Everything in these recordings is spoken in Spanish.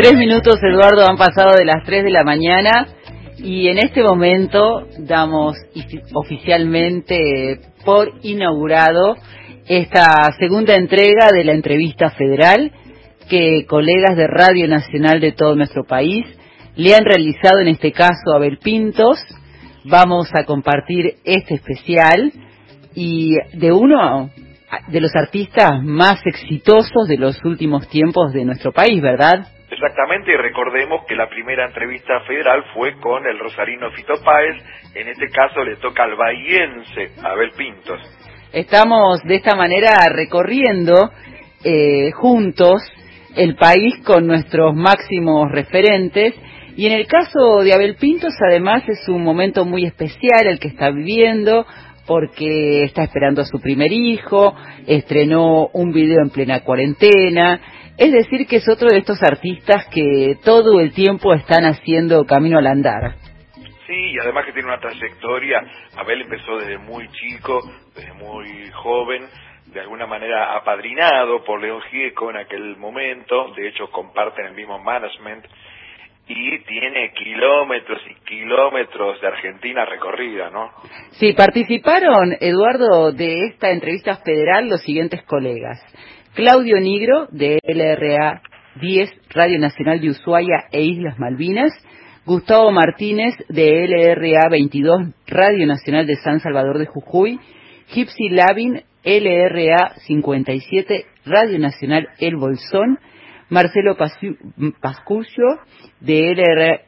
Tres minutos, Eduardo, han pasado de las tres de la mañana y en este momento damos oficialmente por inaugurado esta segunda entrega de la entrevista federal que colegas de Radio Nacional de todo nuestro país le han realizado en este caso a Abel Pintos. Vamos a compartir este especial y de uno de los artistas más exitosos de los últimos tiempos de nuestro país, ¿verdad? Exactamente, y recordemos que la primera entrevista federal fue con el rosarino Fito Páez, en este caso le toca al bahiense Abel Pintos. Estamos de esta manera recorriendo eh, juntos el país con nuestros máximos referentes y en el caso de Abel Pintos además es un momento muy especial el que está viviendo porque está esperando a su primer hijo, estrenó un video en plena cuarentena, es decir que es otro de estos artistas que todo el tiempo están haciendo camino al andar. Sí, y además que tiene una trayectoria, Abel empezó desde muy chico, desde muy joven, de alguna manera apadrinado por León Gieco en aquel momento, de hecho comparten el mismo management, y tiene kilómetros y kilómetros de Argentina recorrida, ¿no? Sí, participaron, Eduardo, de esta entrevista federal los siguientes colegas. Claudio Nigro, de LRA 10, Radio Nacional de Ushuaia e Islas Malvinas. Gustavo Martínez, de LRA 22, Radio Nacional de San Salvador de Jujuy. Gypsy Lavin, LRA 57, Radio Nacional El Bolsón. Marcelo Pascucio, de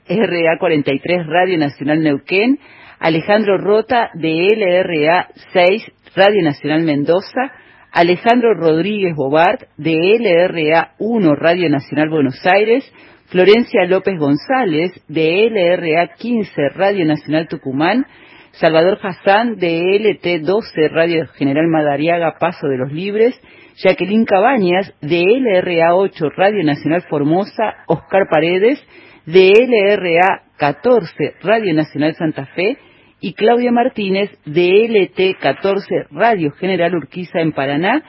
LRA 43, Radio Nacional Neuquén, Alejandro Rota, de LRA 6, Radio Nacional Mendoza, Alejandro Rodríguez Bobart, de LRA 1, Radio Nacional Buenos Aires, Florencia López González, de LRA 15, Radio Nacional Tucumán, Salvador Hassan, de LT 12, Radio General Madariaga, Paso de los Libres, Jacqueline Cabañas, de LRA 8, Radio Nacional Formosa, Oscar Paredes, de LRA 14, Radio Nacional Santa Fe, y Claudia Martínez, de LT 14, Radio General Urquiza en Paraná,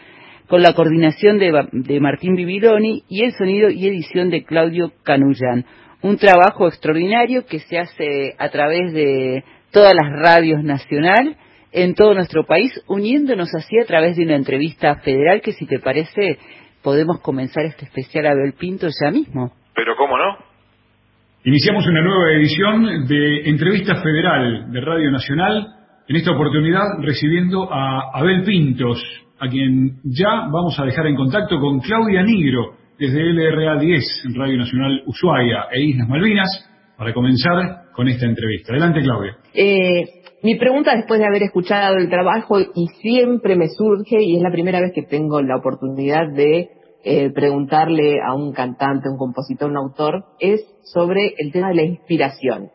con la coordinación de, de Martín Bibiloni y el sonido y edición de Claudio Canullán. Un trabajo extraordinario que se hace a través de todas las radios nacionales en todo nuestro país, uniéndonos así a través de una entrevista federal que si te parece podemos comenzar este especial Abel Pinto ya mismo. Pero cómo no. Iniciamos una nueva edición de Entrevista Federal de Radio Nacional, en esta oportunidad recibiendo a Abel Pintos, a quien ya vamos a dejar en contacto con Claudia Nigro, desde LRA 10, en Radio Nacional Ushuaia e Islas Malvinas, para comenzar con esta entrevista. Adelante, Claudia. Eh, mi pregunta después de haber escuchado el trabajo y siempre me surge, y es la primera vez que tengo la oportunidad de eh, preguntarle a un cantante, un compositor, un autor, es sobre el tema de la inspiración.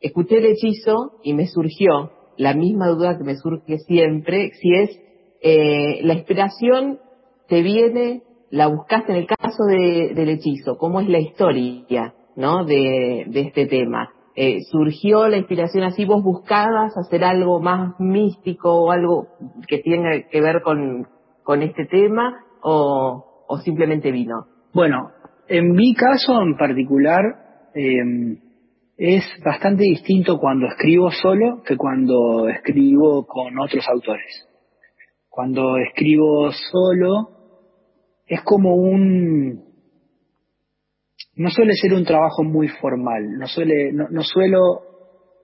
Escuché el hechizo y me surgió la misma duda que me surge siempre, si es eh, la inspiración te viene, la buscaste en el caso del hechizo, cómo es la historia, ¿no? De, de este tema. Eh, surgió la inspiración así, vos buscabas hacer algo más místico o algo que tenga que ver con, con este tema o, o simplemente vino? Bueno, en mi caso en particular eh, es bastante distinto cuando escribo solo que cuando escribo con otros autores. Cuando escribo solo es como un no suele ser un trabajo muy formal, no suele, no, suelo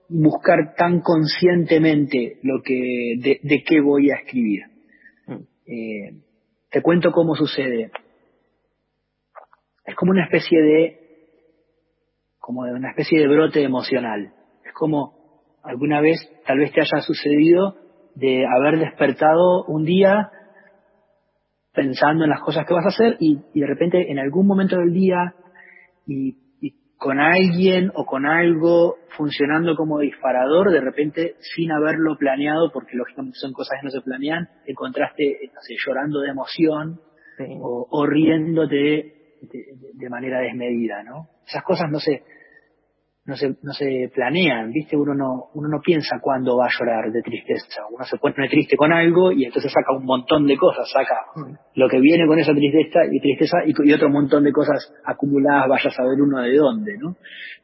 buscar tan conscientemente lo que, de, qué voy a escribir. Mm. Eh, te cuento cómo sucede. Es como una especie de, como de una especie de brote emocional. Es como alguna vez tal vez te haya sucedido de haber despertado un día pensando en las cosas que vas a hacer y de repente en algún momento del día con alguien o con algo funcionando como disparador, de repente sin haberlo planeado, porque lógicamente son cosas que no se planean, encontraste, no sé, llorando de emoción o, riéndote de, manera desmedida, ¿no? Esas cosas, no sé, no se, no se planean, ¿viste? Uno no, uno no piensa cuándo va a llorar de tristeza. Uno se pone triste con algo y entonces saca un montón de cosas, saca lo que viene con esa tristeza y tristeza y, otro montón de cosas acumuladas, vaya a saber uno de dónde, ¿no?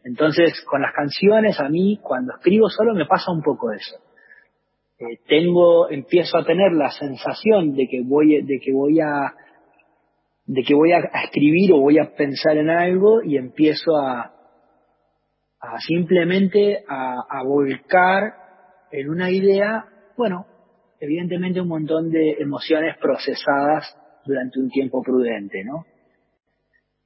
Entonces, con las canciones, a mí, cuando escribo solo, me pasa un poco eso. Eh, tengo, empiezo a tener la sensación de que voy, de que voy a, de que voy a escribir o voy a pensar en algo y empiezo a, a simplemente a, volcar en una idea, bueno, evidentemente un montón de emociones procesadas durante un tiempo prudente, ¿no?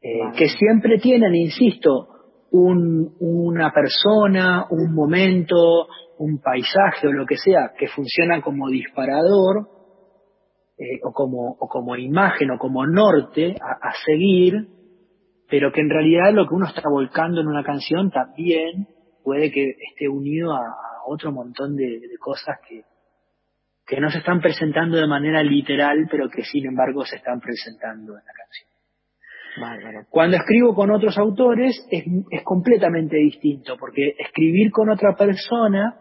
Eh, que siempre tienen, insisto, un, una persona, un momento, un paisaje o lo que sea que funciona como disparador eh, o, como, o como imagen o como norte a, a seguir pero que en realidad lo que uno está volcando en una canción también puede que esté unido a, otro montón de, cosas que, que no se están presentando de manera literal, pero que sin embargo se están presentando en la canción. Cuando escribo con otros autores es, es completamente distinto, porque escribir con otra persona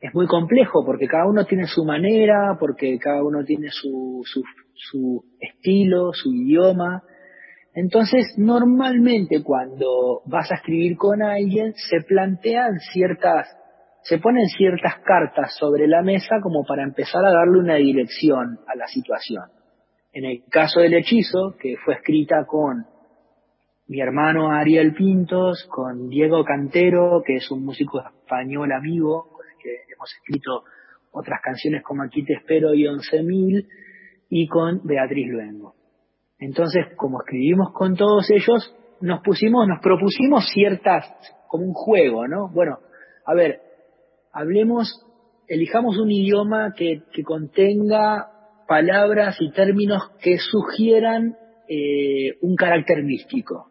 es muy complejo, porque cada uno tiene su manera, porque cada uno tiene su, su, su estilo, su idioma, entonces, normalmente cuando vas a escribir con alguien, se plantean ciertas, se ponen ciertas cartas sobre la mesa como para empezar a darle una dirección a la situación. En el caso del hechizo, que fue escrita con mi hermano Ariel Pintos, con Diego Cantero, que es un músico español amigo, con el que hemos escrito otras canciones como Aquí te espero y Once Mil, y con Beatriz Luengo. Entonces, como escribimos con todos ellos, nos pusimos, nos propusimos ciertas, como un juego, ¿no? Bueno, a ver, hablemos, elijamos un idioma que, contenga palabras y términos que sugieran eh, un carácter místico.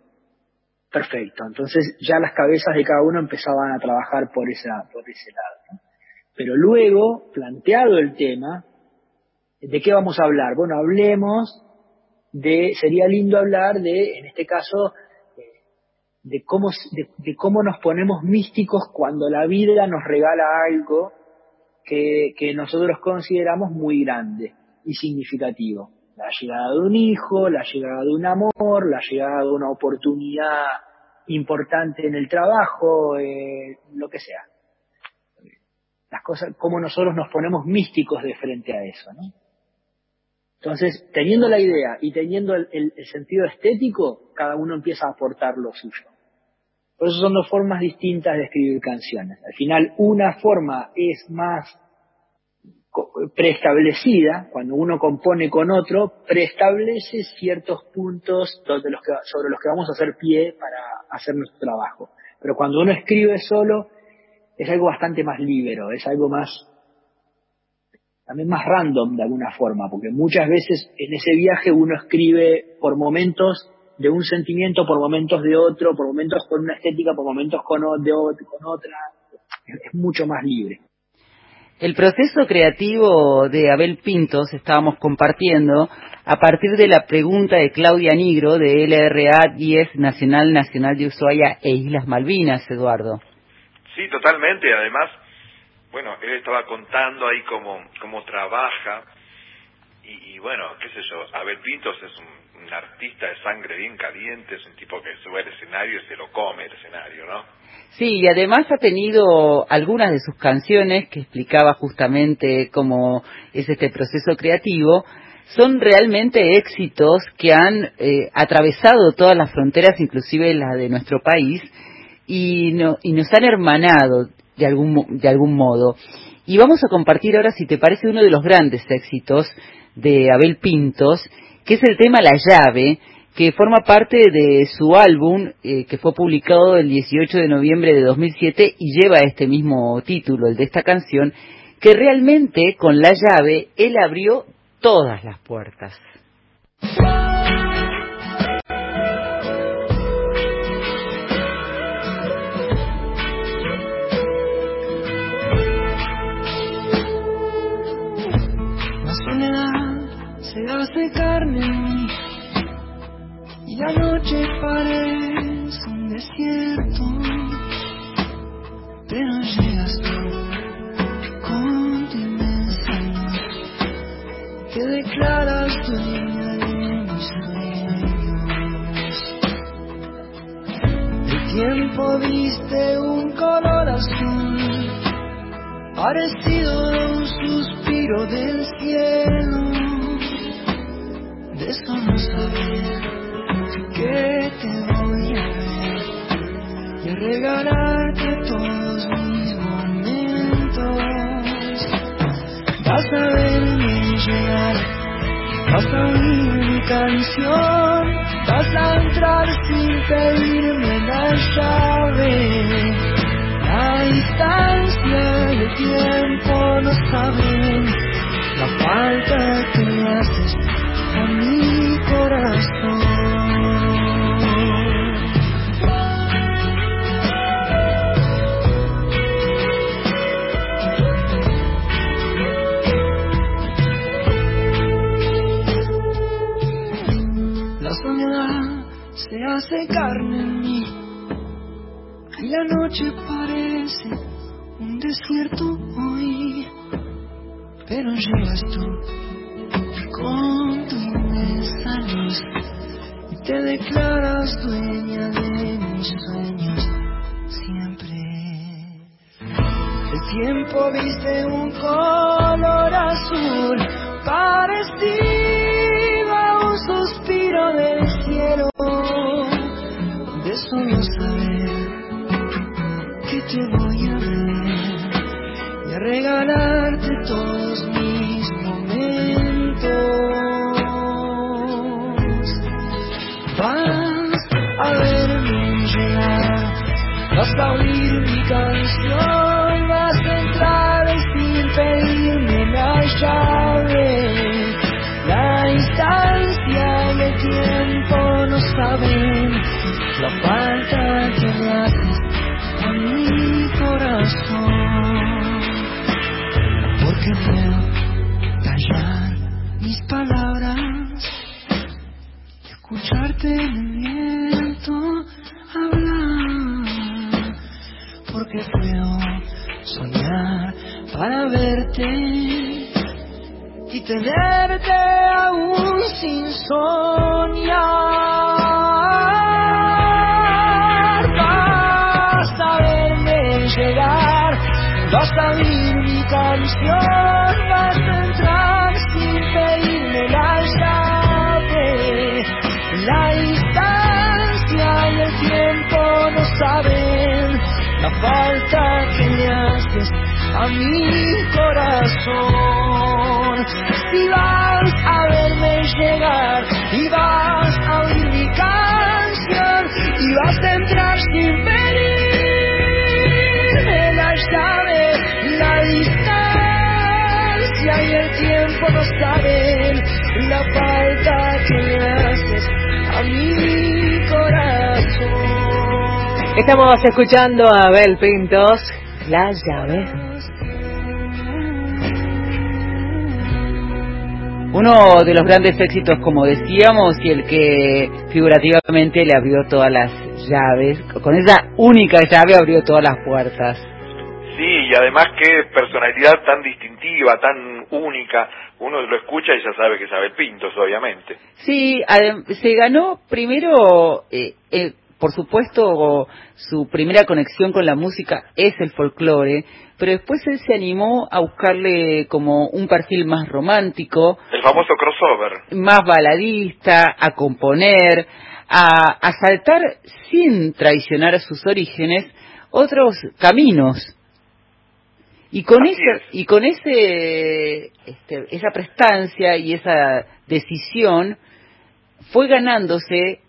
Perfecto. Entonces ya las cabezas de cada uno empezaban a trabajar por, esa, por ese lado. Pero luego, planteado el tema, ¿de qué vamos a hablar? Bueno, hablemos de, sería lindo hablar de, en este caso, de cómo, de, cómo nos ponemos místicos cuando la vida nos regala algo que, que nosotros consideramos muy grande y significativo. La llegada de un hijo, la llegada de un amor, la llegada de una oportunidad importante en el trabajo, eh, lo que sea. Las cosas, cómo nosotros nos ponemos místicos de frente a eso, ¿no? Entonces, teniendo la idea y teniendo el, sentido estético, cada uno empieza a aportar lo suyo. Por eso son dos formas distintas de escribir canciones. Al final, una forma es más preestablecida, cuando uno compone con otro, preestablece ciertos puntos sobre los que vamos a hacer pie para hacer nuestro trabajo. Pero cuando uno escribe solo, es algo bastante más libre, es algo más también más random de alguna forma, porque muchas veces en ese viaje uno escribe por momentos de un sentimiento, por momentos de otro, por momentos con una estética, por momentos con, de, con otra, es, mucho más libre. El proceso creativo de Abel Pintos estábamos compartiendo a partir de la pregunta de Claudia Nigro de LRA 10 Nacional Nacional de Ushuaia e Islas Malvinas, Eduardo. Sí, totalmente. Además, bueno, él estaba contando ahí cómo, cómo trabaja y, bueno, qué sé yo, Abel Pintos es un, artista de sangre bien caliente, es un tipo que sube al escenario y se lo come el escenario, ¿no? Sí, y además ha tenido algunas de sus canciones que explicaba justamente cómo es este proceso creativo, son realmente éxitos que han eh, atravesado todas las fronteras, inclusive las de nuestro país, y, no, y nos han hermanado de algún, de algún modo. Y vamos a compartir ahora, si te parece, uno de los grandes éxitos de Abel Pintos, que es el tema La llave, que forma parte de su álbum eh, que fue publicado el 18 de noviembre de 2007 y lleva este mismo título, el de esta canción, que realmente con la llave él abrió todas las puertas. Se hace carne y la noche parece un desierto, pero llegas tú con tu inmensa luz, te declaras dueña de mis sueños. El tiempo viste un color azul, parecido a un suspiro del cielo, no saber que te voy a ver y a regalarte todos mis momentos. Vas a verme llegar, vas a oír mi canción, vas a entrar sin pedirme la llave. La distancia y tiempo no saben la falta que haces a mi corazón. se hace carne en mí y la noche parece un desierto hoy, pero llegas tú con tu inmensa luz y te declaras dueña de mis sueños siempre. El tiempo viste un color azul parecido a un suspiro del cielo solo saber que te voy a ver y a regalarte todos mis a oír mi canción, vas a entrar sin pedirme la llave. La distancia y el tiempo no saben la falta que y tenerte entrar sin pedirme la llave la distancia y el tiempo no saben la falta que le haces a mi corazón. Estamos escuchando a Abel Pintos, las llaves. Uno de los grandes éxitos, como decíamos, y el que figurativamente le abrió todas las llaves, con esa única llave abrió todas las puertas. Sí, y además qué personalidad tan distintiva, tan única. Uno lo escucha y ya sabe que sabe Pintos, obviamente. Sí, se ganó primero, eh, eh, por supuesto, su primera conexión con la música es el folclore, pero después él se animó a buscarle como un perfil más romántico. El famoso crossover. Más baladista, a componer, a, a saltar sin traicionar sus orígenes otros caminos. Y con ese, y con ese, este, esa prestancia y esa decisión fue ganándose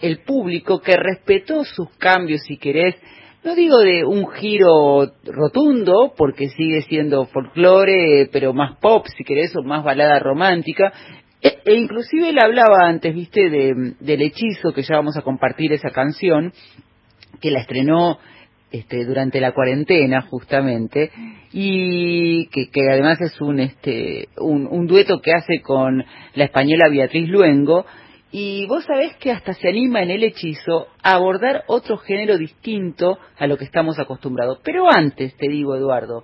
el público que respetó sus cambios, si querés, no digo de un giro rotundo, porque sigue siendo folclore, pero más pop, si querés, o más balada romántica, e, e inclusive él hablaba antes, viste, de, del hechizo, que ya vamos a compartir esa canción, que la estrenó este, durante la cuarentena justamente y que, además es un, este, un, dueto que hace con la española Beatriz Luengo Y vos sabés que hasta se anima en el hechizo a abordar otro género distinto a lo que estamos acostumbrados. Pero antes, te digo, Eduardo,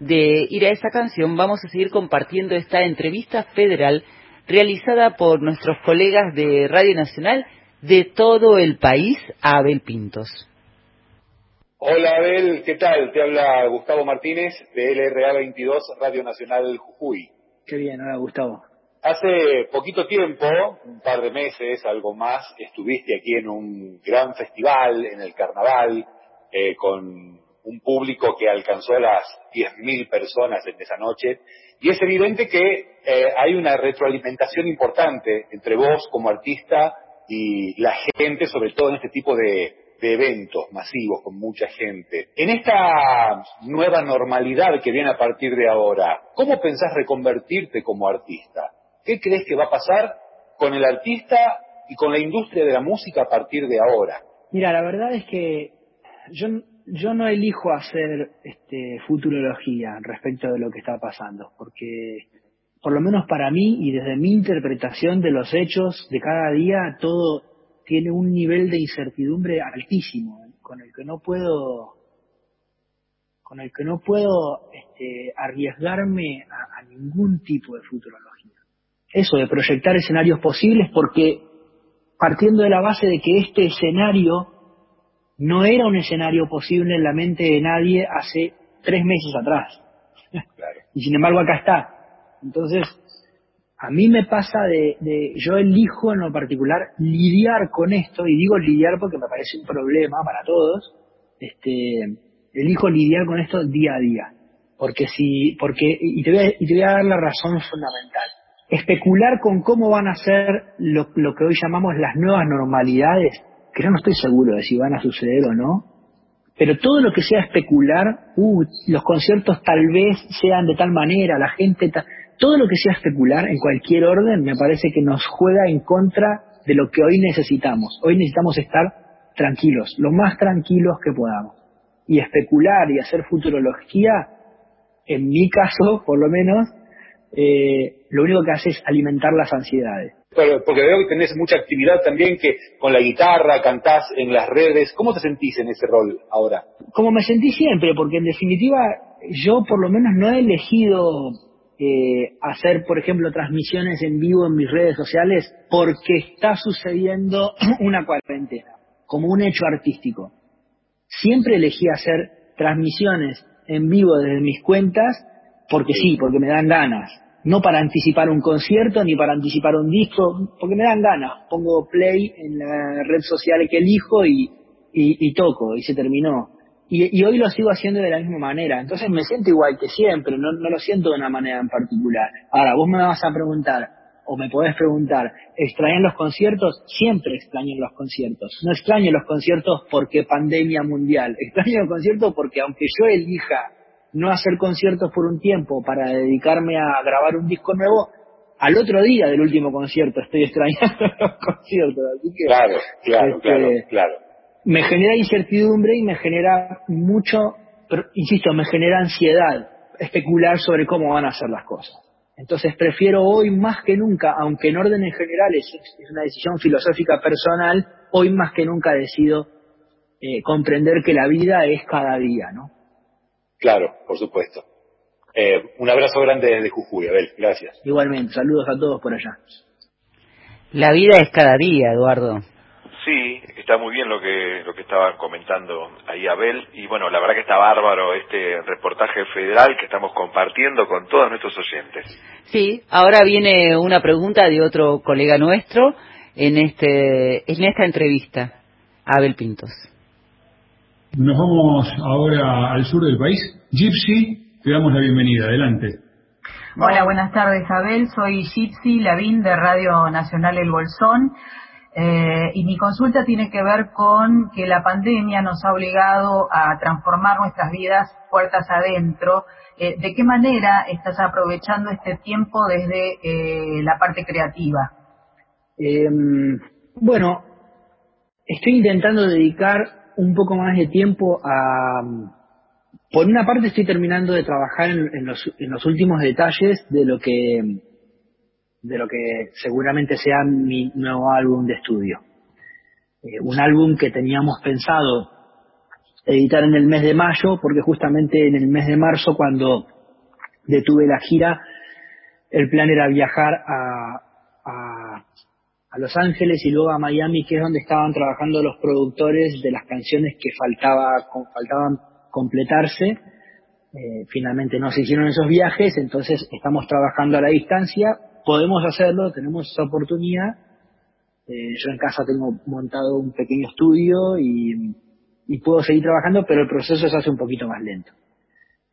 de ir a esa canción, vamos a seguir compartiendo esta entrevista federal realizada por nuestros colegas de Radio Nacional de todo el país a Abel Pintos. Hola Abel, ¿qué tal? Te habla Gustavo Martínez de LRA 22 Radio Nacional Jujuy. Qué bien, hola Gustavo. Hace poquito tiempo, un par de meses, algo más, estuviste aquí en un gran festival, en el carnaval, eh, con un público que alcanzó las 10.000 personas en esa noche. Y es evidente que eh, hay una retroalimentación importante entre vos como artista y la gente, sobre todo en este tipo de, eventos masivos con mucha gente. En esta nueva normalidad que viene a partir de ahora, ¿cómo pensás reconvertirte como artista? ¿Qué crees que va a pasar con el artista y con la industria de la música a partir de ahora? Mira, la verdad es que yo, yo no elijo hacer este, futurología respecto de lo que está pasando, porque por lo menos para mí y desde mi interpretación de los hechos de cada día, todo tiene un nivel de incertidumbre altísimo, con el que no puedo, con el que no puedo este, arriesgarme a, a ningún tipo de futurología. Eso, de proyectar escenarios posibles, porque partiendo de la base de que este escenario no era un escenario posible en la mente de nadie hace tres meses atrás. y sin embargo acá está. Entonces, a mí me pasa de, de, yo elijo en lo particular lidiar con esto, y digo lidiar porque me parece un problema para todos, este, elijo lidiar con esto día a día. Porque si, porque, y te voy a, y te voy a dar la razón fundamental. Especular con cómo van a ser lo, lo que hoy llamamos las nuevas normalidades, que yo no estoy seguro de si van a suceder o no, pero todo lo que sea especular, uh, los conciertos tal vez sean de tal manera, la gente, todo lo que sea especular en cualquier orden me parece que nos juega en contra de lo que hoy necesitamos. Hoy necesitamos estar tranquilos, lo más tranquilos que podamos. Y especular y hacer futurología, en mi caso, por lo menos, eh, lo único que hace es alimentar las ansiedades. Porque veo que tenés mucha actividad también, que con la guitarra cantás en las redes. ¿Cómo te sentís en ese rol ahora? Como me sentí siempre, porque en definitiva yo por lo menos no he elegido eh, hacer, por ejemplo, transmisiones en vivo en mis redes sociales porque está sucediendo una cuarentena, como un hecho artístico. Siempre elegí hacer transmisiones en vivo desde mis cuentas porque sí, porque me dan ganas. No para anticipar un concierto ni para anticipar un disco, porque me dan ganas. Pongo play en la red social que elijo y, y, toco y se terminó. Y, y, hoy lo sigo haciendo de la misma manera. Entonces me siento igual que siempre, no, no lo siento de una manera en particular. Ahora, vos me vas a preguntar, o me podés preguntar, ¿extrañan los conciertos? Siempre extraño los conciertos. No extraño los conciertos porque pandemia mundial. Extraño los conciertos porque aunque yo elija no hacer conciertos por un tiempo para dedicarme a grabar un disco nuevo, al otro día del último concierto estoy extrañando los conciertos. Así que, claro, claro, este, claro, claro me genera incertidumbre y me genera mucho, pero, insisto, me genera ansiedad especular sobre cómo van a ser las cosas. Entonces prefiero hoy más que nunca, aunque en órdenes generales es una decisión filosófica personal, hoy más que nunca decido eh, comprender que la vida es cada día, ¿no? Claro, por supuesto. Eh, un abrazo grande desde Jujuy, Abel, gracias. Igualmente, saludos a todos por allá. La vida es cada día, Eduardo. Sí, está muy bien lo que lo que estaba comentando ahí Abel y bueno, la verdad que está bárbaro este reportaje federal que estamos compartiendo con todos nuestros oyentes. Sí, ahora viene una pregunta de otro colega nuestro en este en esta entrevista, Abel Pintos. Nos vamos ahora al sur del país. Gypsy, te damos la bienvenida. Adelante. Hola, buenas tardes, Abel. Soy Gypsy Lavín de Radio Nacional El Bolsón. Eh, y mi consulta tiene que ver con que la pandemia nos ha obligado a transformar nuestras vidas puertas adentro. Eh, ¿De qué manera estás aprovechando este tiempo desde eh, la parte creativa? Em, bueno, estoy intentando dedicar un poco más de tiempo a... Por una parte estoy terminando de trabajar en, en, los, en los últimos detalles de lo que de lo que seguramente sea mi nuevo álbum de estudio. Eh, un álbum que teníamos pensado editar en el mes de mayo, porque justamente en el mes de marzo, cuando detuve la gira, el plan era viajar a, a Los Ángeles y luego a Miami, que es donde estaban trabajando los productores de las canciones que faltaba, faltaban completarse. Eh, finalmente no se hicieron esos viajes, entonces estamos trabajando a la distancia, podemos hacerlo, tenemos esa oportunidad. Eh, yo en casa tengo montado un pequeño estudio y, y puedo seguir trabajando, pero el proceso se hace un poquito más lento.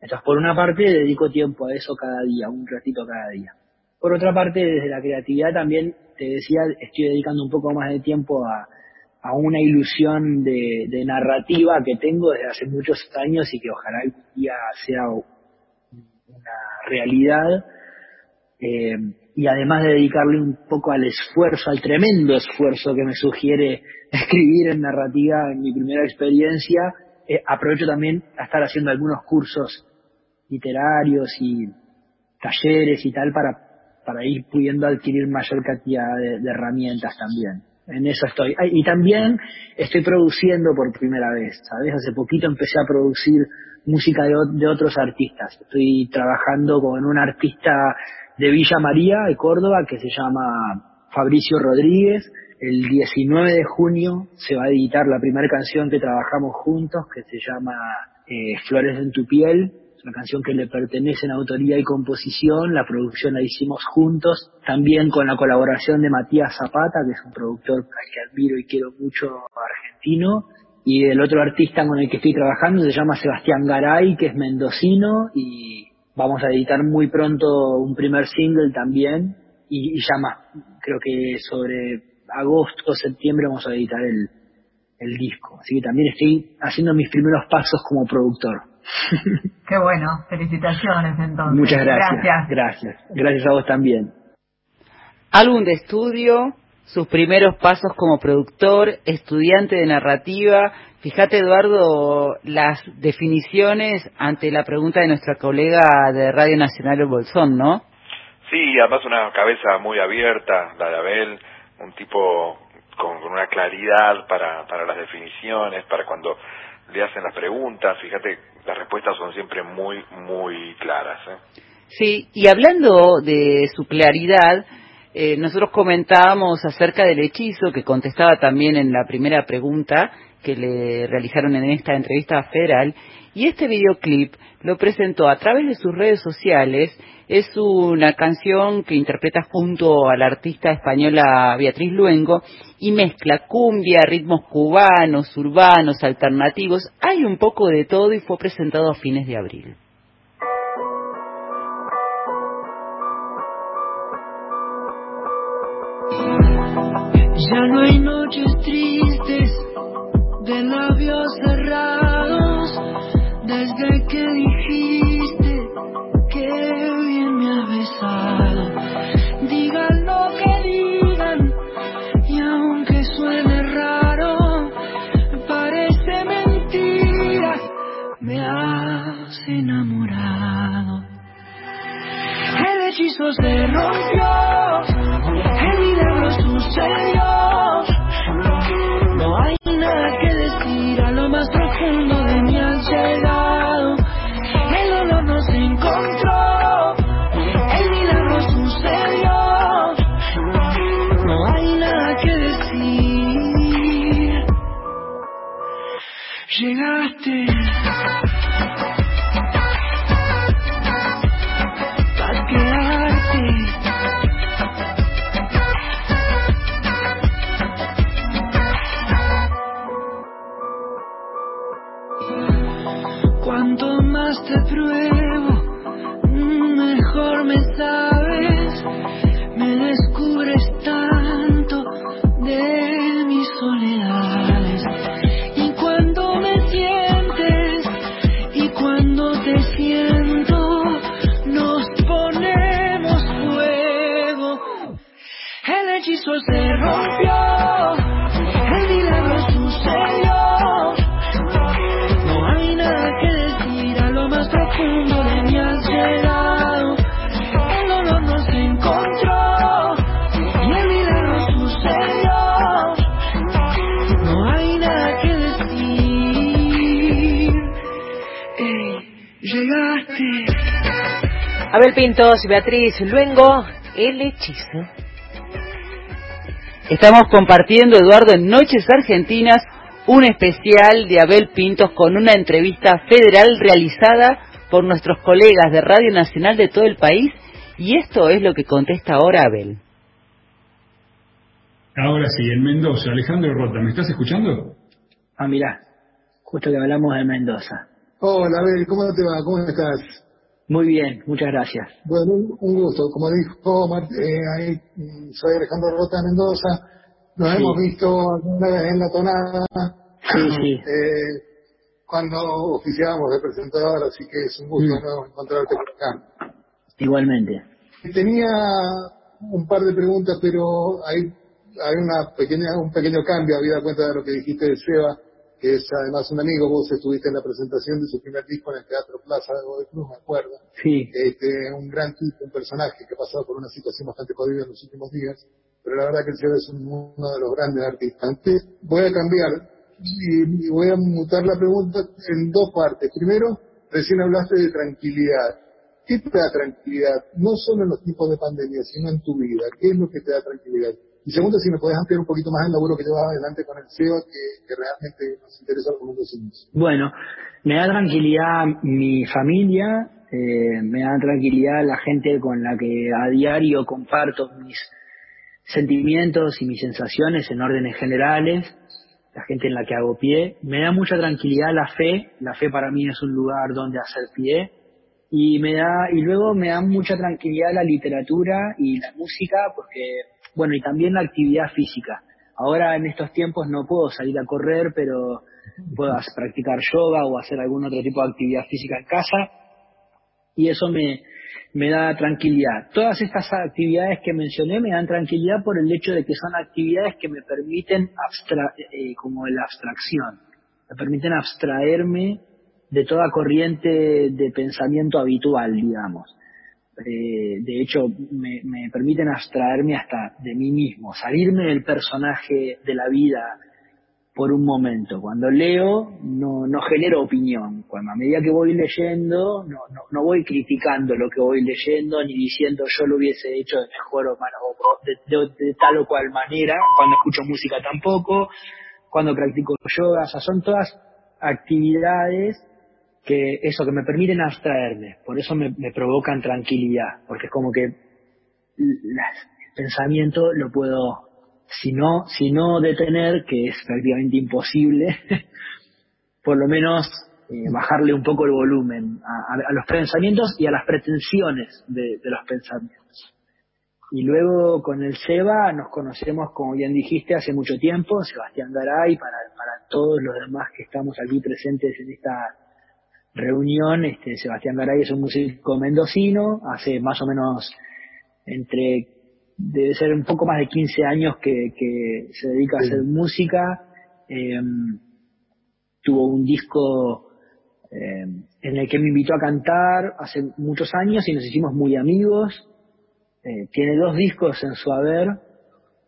Entonces, por una parte, dedico tiempo a eso cada día, un ratito cada día. Por otra parte, desde la creatividad también, te decía, estoy dedicando un poco más de tiempo a, a una ilusión de, de, narrativa que tengo desde hace muchos años y que ojalá algún día sea una realidad. Eh, y además de dedicarle un poco al esfuerzo, al tremendo esfuerzo que me sugiere escribir en narrativa en mi primera experiencia, eh, aprovecho también a estar haciendo algunos cursos literarios y talleres y tal para, para ir pudiendo adquirir mayor cantidad de, herramientas también. En eso estoy. Y también estoy produciendo por primera vez, ¿sabes? Hace poquito empecé a producir música de, de otros artistas. Estoy trabajando con un artista de Villa María, de Córdoba, que se llama Fabricio Rodríguez. El 19 de junio se va a editar la primera canción que trabajamos juntos, que se llama eh, Flores en tu piel, una canción que le pertenece en autoría y composición, la producción la hicimos juntos, también con la colaboración de Matías Zapata, que es un productor al que admiro y quiero mucho argentino, y el otro artista con el que estoy trabajando se llama Sebastián Garay, que es mendocino, y vamos a editar muy pronto un primer single también, y, y ya más, creo que sobre agosto, septiembre vamos a editar el, el disco. Así que también estoy haciendo mis primeros pasos como productor. Qué bueno, felicitaciones entonces. Muchas gracias. Gracias. Gracias, gracias a vos también. Álbum de estudio, sus primeros pasos como productor, estudiante de narrativa. Fíjate, Eduardo, las definiciones ante la pregunta de nuestra colega de Radio Nacional El Bolsón, ¿no? Sí, además una cabeza muy abierta, la de Abel, un tipo con, con una claridad para, para las definiciones, para cuando le hacen las preguntas, fíjate, las respuestas son siempre muy, muy claras. ¿eh? Sí, y hablando de su claridad, eh, nosotros comentábamos acerca del hechizo que contestaba también en la primera pregunta que le realizaron en esta entrevista federal, y este videoclip lo presentó a través de sus redes sociales. Es una canción que interpreta junto a la artista española Beatriz Luengo y mezcla cumbia, ritmos cubanos, urbanos, alternativos. Hay un poco de todo y fue presentado a fines de abril. Ya no hay noches tristes de cerrados enamorado. El hechizo se rompió, el milagro sucedió. No hay nada que decir a lo más profundo de mi ansiedad. Beatriz Luengo, el hechizo. Estamos compartiendo, Eduardo, en Noches Argentinas, un especial de Abel Pintos con una entrevista federal realizada por nuestros colegas de Radio Nacional de todo el país. Y esto es lo que contesta ahora Abel. Ahora sí, en Mendoza. Alejandro Rota, ¿me estás escuchando? Ah, mirá, justo que hablamos de Mendoza. Hola, Abel, ¿cómo te va? ¿Cómo estás? Muy bien, muchas gracias. Bueno, un gusto. Como dijo eh, ahí, soy Alejandro Rota de Mendoza. Nos hemos visto alguna vez en la tonada. Sí, sí. Eh, cuando oficiábamos de presentador, así que es un gusto Mm. encontrarte por acá. Igualmente. Tenía un par de preguntas, pero hay, hay una pequeña, un pequeño cambio, habida cuenta de lo que dijiste de Seba, que es además un amigo, vos estuviste en la presentación de su primer disco en el Teatro Plaza de Godoy Cruz, me acuerdo. Sí. Este, un gran tipo, un personaje que ha pasado por una situación bastante jodida en los últimos días, pero la verdad que el Seba es un- uno de los grandes artistas. Antes voy a cambiar y, y voy a mutar la pregunta en dos partes. Primero, recién hablaste de tranquilidad. ¿Qué te da tranquilidad? No solo en los tiempos de pandemia, sino en tu vida. ¿Qué es lo que te da tranquilidad? Y segundo, si me podés ampliar un poquito más el laburo que llevas adelante con el SEO, que, realmente nos interesa los vecinos. Bueno, me da tranquilidad mi familia, eh, me da tranquilidad la gente con la que a diario comparto mis sentimientos y mis sensaciones en órdenes generales, la gente en la que hago pie. Me da mucha tranquilidad la fe, la fe para mí es un lugar donde hacer pie. Y me da, y luego me da mucha tranquilidad la literatura y la música, porque, bueno, y también la actividad física. Ahora en estos tiempos no puedo salir a correr, pero puedo practicar yoga o hacer algún otro tipo de actividad física en casa y eso me, me da tranquilidad. Todas estas actividades que mencioné me dan tranquilidad por el hecho de que son actividades que me permiten abstra eh, como la abstracción, me permiten abstraerme de toda corriente de pensamiento habitual, digamos. Eh, de hecho, me, me permiten abstraerme hasta de mí mismo, salirme del personaje de la vida por un momento. Cuando leo, no, no genero opinión. Cuando a medida que voy leyendo, no, no, no voy criticando lo que voy leyendo, ni diciendo yo lo hubiese hecho de mejor o, mal- o de, de- tal o cual manera. Cuando escucho música tampoco. Cuando practico yoga. O sea, son todas actividades que eso, que me permiten abstraerme. Por eso me, me provocan tranquilidad. Porque es como que el pensamiento lo puedo si no, si no detener, que es prácticamente imposible, por lo menos eh, bajarle un poco el volumen a, los pensamientos y a las pretensiones de, de los pensamientos. Y luego con el SEBA nos conocemos, como bien dijiste, hace mucho tiempo, Sebastián Garay, para, para todos los demás que estamos aquí presentes en esta reunión, este, Sebastián Garay es un músico mendocino, hace más o menos entre debe ser un poco más de 15 años que, que se dedica a hacer música. Eh, tuvo un disco eh, en el que me invitó a cantar hace muchos años y nos hicimos muy amigos. Eh, tiene dos discos en su haber.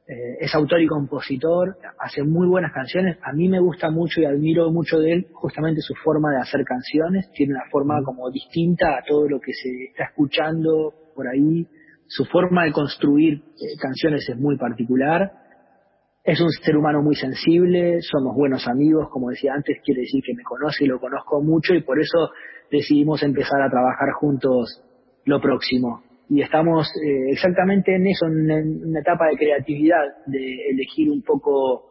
Eh, es autor y compositor, hace muy buenas canciones. A mí me gusta mucho y admiro mucho de él justamente su forma de hacer canciones. Tiene una forma como distinta a todo lo que se está escuchando por ahí su forma de construir eh, canciones es muy particular. Es un ser humano muy sensible, somos buenos amigos, como decía antes, quiere decir que me conoce y lo conozco mucho y por eso decidimos empezar a trabajar juntos lo próximo. Y estamos eh, exactamente en eso, en, una etapa de creatividad, de elegir un poco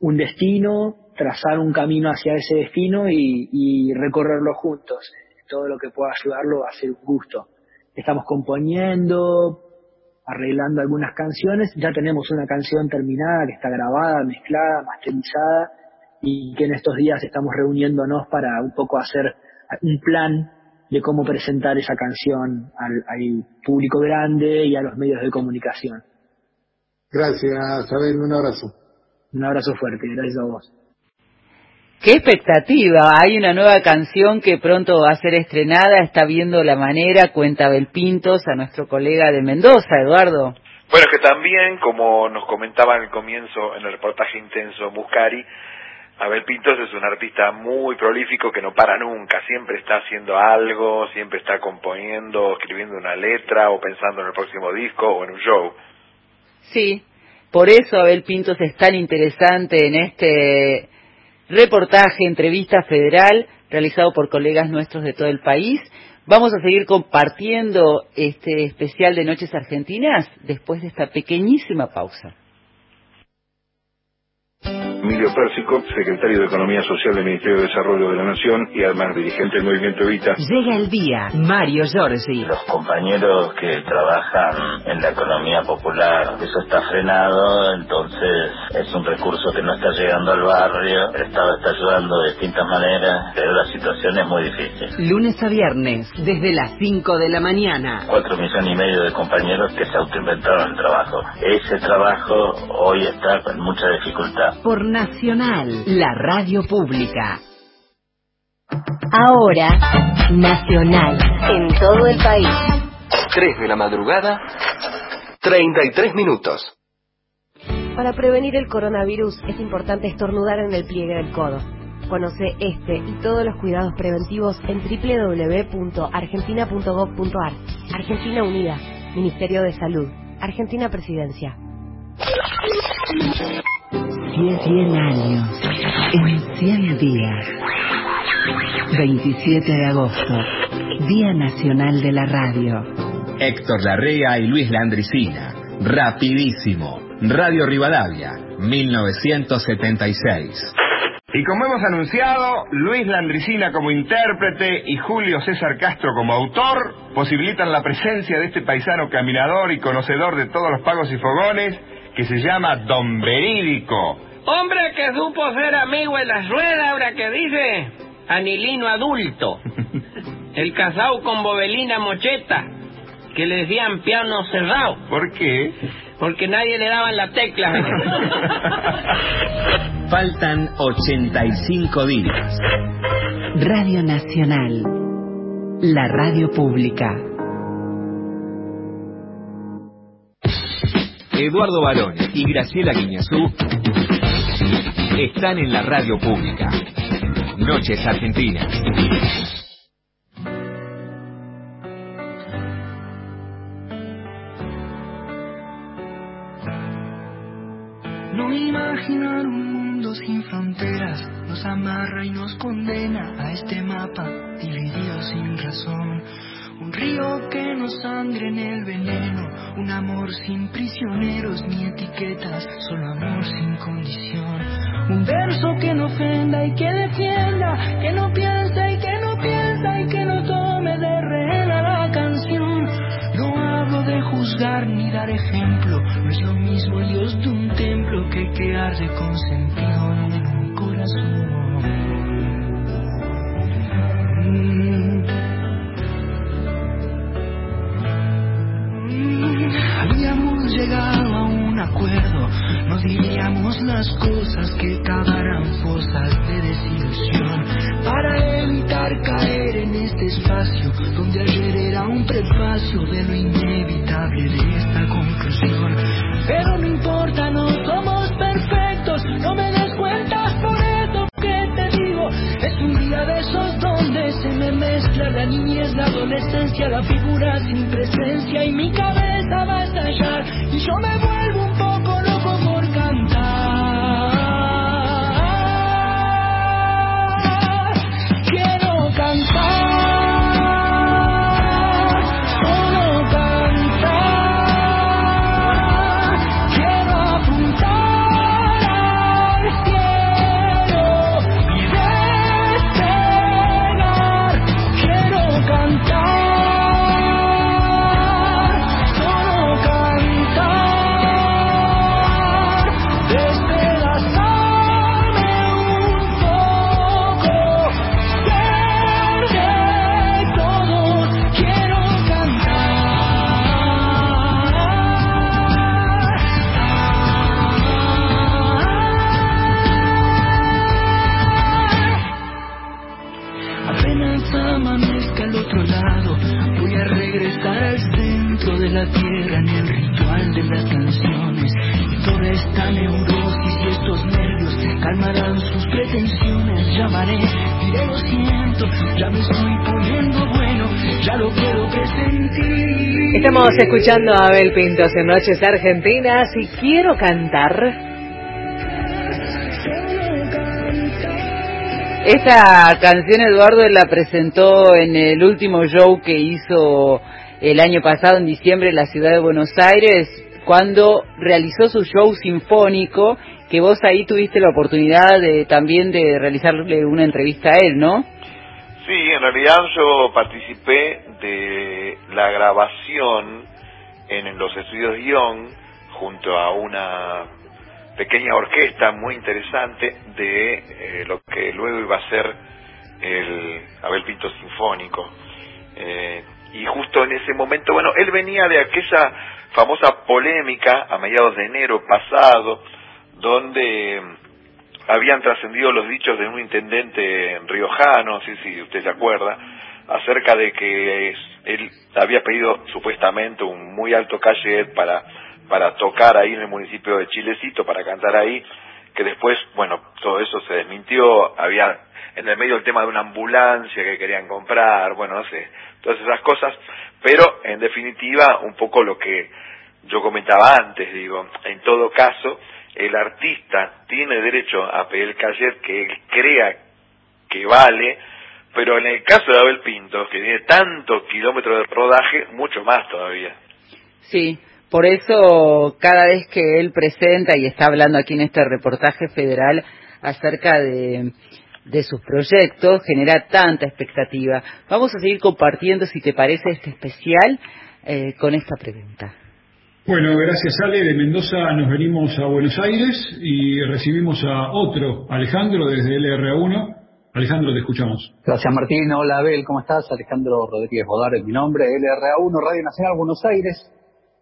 un destino, trazar un camino hacia ese destino y, y recorrerlo juntos. Todo lo que pueda ayudarlo a ser un gusto estamos componiendo, arreglando algunas canciones, ya tenemos una canción terminada que está grabada, mezclada, masterizada y que en estos días estamos reuniéndonos para un poco hacer un plan de cómo presentar esa canción al, al público grande y a los medios de comunicación. Gracias, Abel, un abrazo. Un abrazo fuerte, gracias a vos. ¡Qué expectativa! Hay una nueva canción que pronto va a ser estrenada, está viendo la manera, cuenta Belpintos, a nuestro colega de Mendoza, Eduardo. Bueno, que también, como nos comentaba en el comienzo, en el reportaje intenso Muscari, Abel Pintos es un artista muy prolífico que no para nunca, siempre está haciendo algo, siempre está componiendo, escribiendo una letra o pensando en el próximo disco o en un show. Sí, por eso Abel Pintos es tan interesante en este reportaje, entrevista federal realizado por colegas nuestros de todo el país. Vamos a seguir compartiendo este especial de Noches Argentinas después de esta pequeñísima pausa. Emilio Pérsico, secretario de Economía Social del Ministerio de Desarrollo de la Nación y además dirigente del Movimiento Evita. Llega el día, Mario Giorgi. Los compañeros que trabajan en la economía popular, eso está frenado, entonces es un recurso que no está llegando al barrio, el Estado está ayudando de distintas maneras, pero la situación es muy difícil. Lunes a viernes, desde las 5 de la mañana. Cuatro millones y medio de compañeros que se autoinventaron el trabajo. Ese trabajo hoy está con mucha dificultad. Por Nacional, la radio pública. Ahora, Nacional, en todo el país. 3 de la madrugada, 33 minutos. Para prevenir el coronavirus es importante estornudar en el pliegue del codo. Conoce este y todos los cuidados preventivos en www.argentina.gov.ar. Argentina Unida, Ministerio de Salud, Argentina Presidencia. 100 años en 100 días. 27 de agosto, Día Nacional de la Radio. Héctor Larrea y Luis Landricina. Rapidísimo. Radio Rivadavia, 1976. Y como hemos anunciado, Luis Landricina como intérprete y Julio César Castro como autor posibilitan la presencia de este paisano caminador y conocedor de todos los pagos y fogones que se llama Don Verídico. Hombre que supo ser amigo en las ruedas, ahora que dice, anilino adulto. El casado con Bobelina Mocheta, que le decían piano cerrado. ¿Por qué? Porque nadie le daba la tecla. Faltan 85 días. Radio Nacional, la radio pública. Eduardo Barón y Graciela Guiñazú están en la radio pública. Noches Argentinas. No imaginar un mundo sin fronteras nos amarra y nos condena a este mapa dividido sin razón. Un río que nos sangre en el veneno, un amor sin prisioneros ni etiquetas, solo amor sin condición. Un verso que no ofenda y que defienda, que no piensa y que no piensa y que no tome de rehén la canción. No hablo de juzgar ni dar ejemplo, no es lo mismo Dios de un templo que que arde con sentido en un corazón. Mm. Habíamos llegado a un acuerdo, no diríamos las cosas que cavaran fosas de desilusión, para evitar caer en este espacio donde ayer era un prefacio de lo inevitable de esta conclusión. Pero no importa, no somos perfectos, no me des cuentas por eso que te digo, es un día de esos donde se me mezcla la niñez, la adolescencia, la figura estallar y yo me Estamos escuchando a Abel Pintos en Noches Argentinas y quiero cantar. Esta canción Eduardo la presentó en el último show que hizo el año pasado en diciembre en la ciudad de Buenos Aires cuando realizó su show sinfónico que vos ahí tuviste la oportunidad de también de realizarle una entrevista a él, ¿no? Sí, en realidad yo participé de la grabación en los estudios Young junto a una pequeña orquesta muy interesante de eh, lo que luego iba a ser el Abel Pinto Sinfónico. Eh, y justo en ese momento, bueno, él venía de aquella famosa polémica a mediados de enero pasado, donde habían trascendido los dichos de un intendente riojano, sí, sí, usted se acuerda, acerca de que él había pedido supuestamente un muy alto cachet para para tocar ahí en el municipio de Chilecito, para cantar ahí, que después, bueno, todo eso se desmintió, había en el medio el tema de una ambulancia que querían comprar, bueno, no sé, todas esas cosas, pero en definitiva un poco lo que yo comentaba antes, digo, en todo caso, el artista tiene derecho a pedir el calle que él crea que vale, pero en el caso de Abel Pinto, que tiene tantos kilómetros de rodaje, mucho más todavía. Sí, por eso, cada vez que él presenta y está hablando aquí en este reportaje federal acerca de, sus proyectos, genera tanta expectativa. Vamos a seguir compartiendo, si te parece, este especial eh, con esta pregunta. Bueno, gracias Ale. De Mendoza nos venimos a Buenos Aires y recibimos a otro, Alejandro, desde LRA1. Alejandro, te escuchamos. Gracias Martín. Hola Abel, ¿cómo estás? Alejandro Rodríguez Bodar es mi nombre, LRA1, Radio Nacional Buenos Aires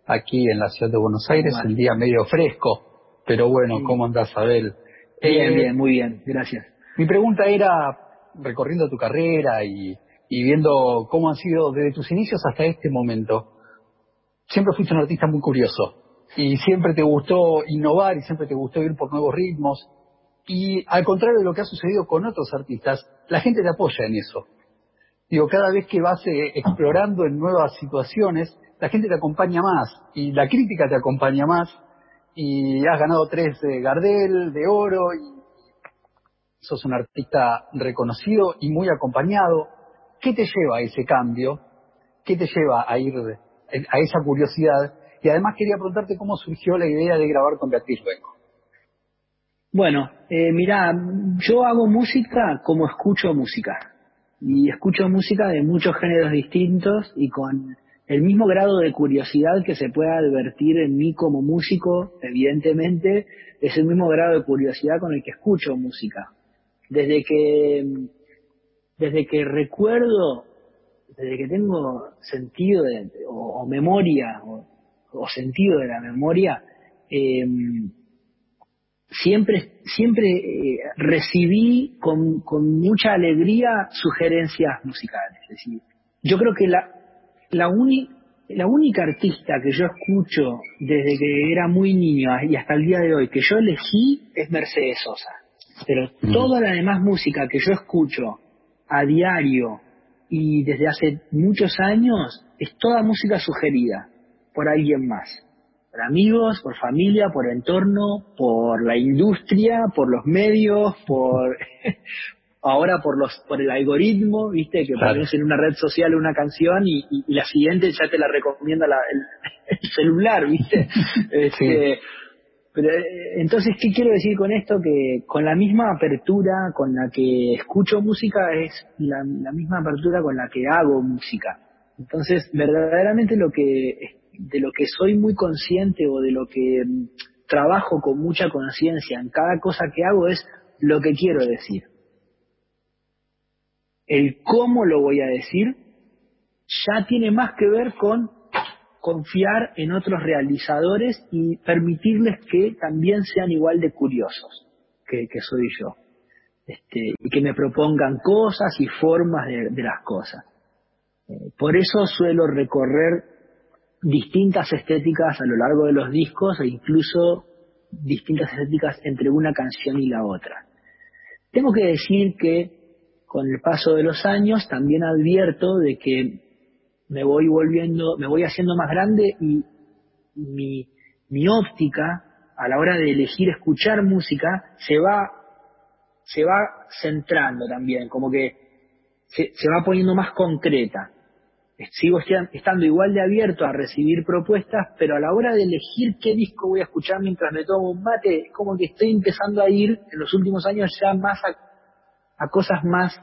aquí en la ciudad de Buenos Aires, el día medio fresco, pero bueno, ¿cómo andás, Abel? Bien, eh, bien, muy bien, gracias. Mi pregunta era, recorriendo tu carrera y, y viendo cómo han sido desde tus inicios hasta este momento, siempre fuiste un artista muy curioso y siempre te gustó innovar y siempre te gustó ir por nuevos ritmos. Y al contrario de lo que ha sucedido con otros artistas, la gente te apoya en eso. Digo, cada vez que vas eh, explorando en nuevas situaciones, la gente te acompaña más y la crítica te acompaña más y has ganado tres de Gardel, de oro y sos un artista reconocido y muy acompañado. ¿Qué te lleva a ese cambio? ¿Qué te lleva a ir a esa curiosidad? Y además quería preguntarte cómo surgió la idea de grabar con Beatriz Luengo. Bueno, eh, mira, yo hago música como escucho música. Y escucho música de muchos géneros distintos y con el mismo grado de curiosidad que se puede advertir en mí como músico, evidentemente, es el mismo grado de curiosidad con el que escucho música. Desde que, desde que recuerdo, desde que tengo sentido de, o, memoria, o, sentido de la memoria, em, siempre, siempre eh, recibí con, con mucha alegría sugerencias musicales. Es decir, yo creo que la, la, la única artista que yo escucho desde que era muy niño y hasta el día de hoy que yo elegí es Mercedes Sosa. Pero toda la demás música que yo escucho a diario y desde hace muchos años es toda música sugerida por alguien más. Por amigos, por familia, por entorno, por la industria, por los medios, por, ahora por los por el algoritmo, viste, que pones en una red social una canción y, la siguiente ya te la recomienda el, celular, viste. Este, pero, eh, entonces, ¿qué quiero decir con esto? Que con la misma apertura con la que escucho música es la, la misma apertura con la que hago música. Entonces, verdaderamente lo que de lo que soy muy consciente o de lo que mm, trabajo con mucha conciencia en cada cosa que hago es lo que quiero decir el cómo lo voy a decir ya tiene más que ver con confiar en otros realizadores y permitirles que también sean igual de curiosos que, soy yo. Este, y que me propongan cosas y formas de, las cosas. Eh, por eso suelo recorrer distintas estéticas a lo largo de los discos e incluso distintas estéticas entre una canción y la otra. Tengo que decir que con el paso de los años también advierto de que me voy volviendo, me voy haciendo más grande y mi, mi óptica a la hora de elegir escuchar música se va, se va centrando también, como que se, se va poniendo más concreta. Sigo estando igual de abierto a recibir propuestas, pero a la hora de elegir qué disco voy a escuchar mientras me tomo un mate, como que estoy empezando a ir en los últimos años ya más a, a cosas más,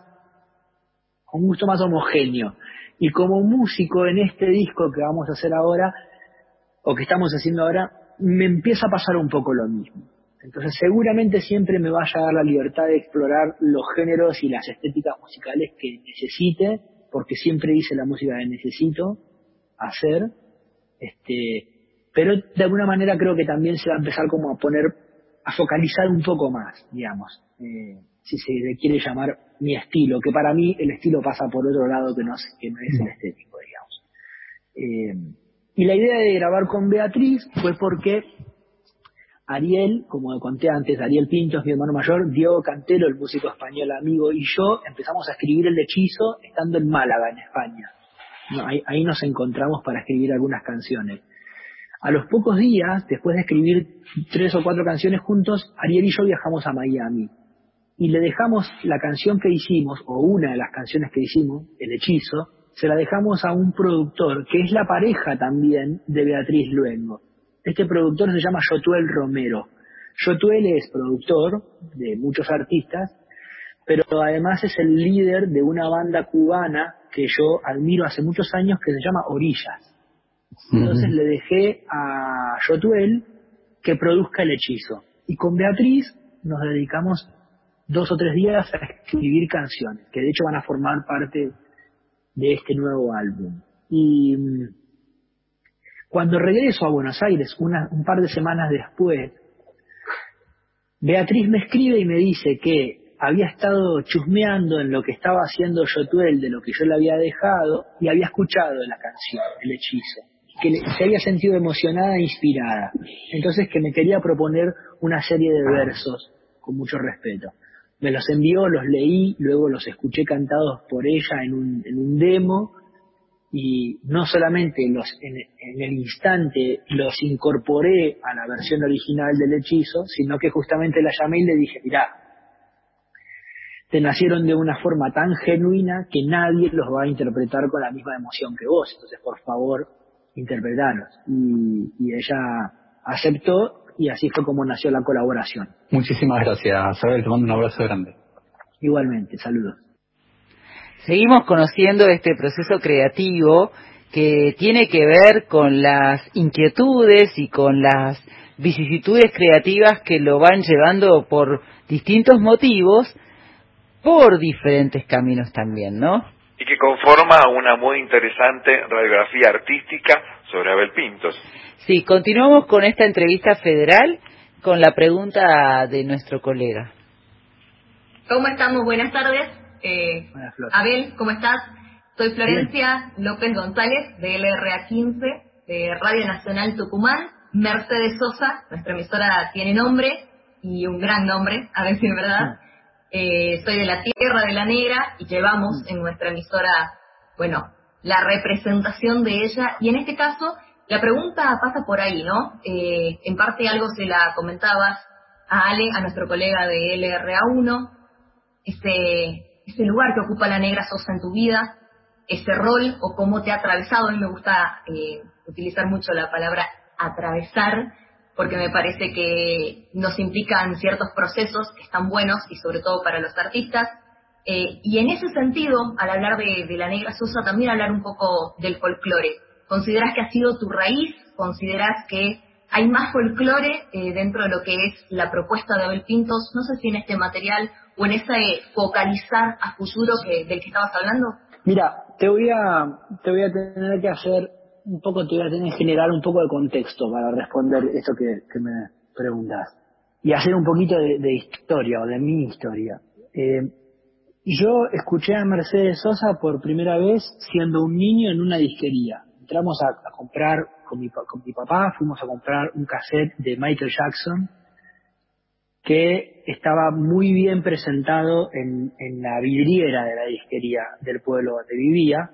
con un gusto más homogéneo. Y como músico en este disco que vamos a hacer ahora, o que estamos haciendo ahora, me empieza a pasar un poco lo mismo. Entonces seguramente siempre me vaya a dar la libertad de explorar los géneros y las estéticas musicales que necesite, porque siempre hice la música que necesito hacer, este, pero de alguna manera creo que también se va a empezar como a poner, a focalizar un poco más, digamos, eh, si se le quiere llamar mi estilo, que para mí el estilo pasa por otro lado que no, que no es el estético, digamos. Eh, y la idea de grabar con Beatriz fue porque Ariel, como conté antes, Ariel Pinto mi hermano mayor, Diego Cantero, el músico español amigo, y yo empezamos a escribir el hechizo estando en Málaga, en España. ahí, ahí nos encontramos para escribir algunas canciones. A los pocos días, después de escribir tres o cuatro canciones juntos, Ariel y yo viajamos a Miami. Y le dejamos la canción que hicimos, o una de las canciones que hicimos, El Hechizo, se la dejamos a un productor que es la pareja también de Beatriz Luengo. Este productor se llama Yotuel Romero. Yotuel es productor de muchos artistas, pero además es el líder de una banda cubana que yo admiro hace muchos años que se llama Orillas. Entonces le dejé a Yotuel que produzca el hechizo. Y con Beatriz nos dedicamos dos o tres días a escribir canciones, que de hecho van a formar parte de este nuevo álbum. Y mm, cuando regreso a Buenos Aires, un par de semanas después, Beatriz me escribe y me dice que había estado chusmeando en lo que estaba haciendo Yotuel de lo que yo le había dejado y había escuchado la canción, el hechizo, que se había sentido emocionada e inspirada. Entonces que me quería proponer una serie de versos con mucho respeto me los envió, los leí, luego los escuché cantados por ella en un, en un demo y no solamente los, en, el instante los incorporé a la versión original del hechizo, sino que justamente la llamé y le dije, mirá, te nacieron de una forma tan genuina que nadie los va a interpretar con la misma emoción que vos, entonces por favor, interpretaros. Y, y ella aceptó y así fue como nació la colaboración. Muchísimas gracias, Isabel, te mando un abrazo grande. Igualmente, saludos. Seguimos conociendo este proceso creativo que tiene que ver con las inquietudes y con las vicisitudes creativas que lo van llevando por distintos motivos, por diferentes caminos también, ¿no? Y que conforma una muy interesante radiografía artística sobre Abel Pintos. Sí, continuamos con esta entrevista federal con la pregunta de nuestro colega. ¿Cómo estamos? Buenas tardes. Eh, Abel, ¿cómo estás? Soy Florencia López González de LRA 15 de Radio Nacional Tucumán. Mercedes Sosa, nuestra emisora tiene nombre y un gran nombre, a es verdad. Eh, soy de la Tierra de la Negra y llevamos en nuestra emisora, bueno, la representación de ella y en este caso la pregunta pasa por ahí, ¿no? Eh, en parte algo se la comentabas a Ale, a nuestro colega de LRA1, ese, ese lugar que ocupa la negra Sosa en tu vida, ese rol o cómo te ha atravesado. A mí me gusta eh, utilizar mucho la palabra atravesar, porque me parece que nos implican ciertos procesos que están buenos y sobre todo para los artistas. Eh, y en ese sentido, al hablar de, la negra Sosa, también hablar un poco del folclore ¿Consideras que ha sido tu raíz? ¿Consideras que hay más folclore eh, dentro de lo que es la propuesta de Abel Pintos? No sé si en este material o en ese focalizar a futuro que, del que estabas hablando. Mira, te voy a, te voy a tener que hacer un poco, te voy a tener que generar un poco de contexto para responder esto que, me preguntas. Y hacer un poquito de, historia o de mi historia. Eh, yo escuché a Mercedes Sosa por primera vez siendo un niño en una disquería entramos a, comprar con mi, con mi papá, fuimos a comprar un cassette de Michael Jackson que estaba muy bien presentado en, en la vidriera de la disquería del pueblo donde vivía.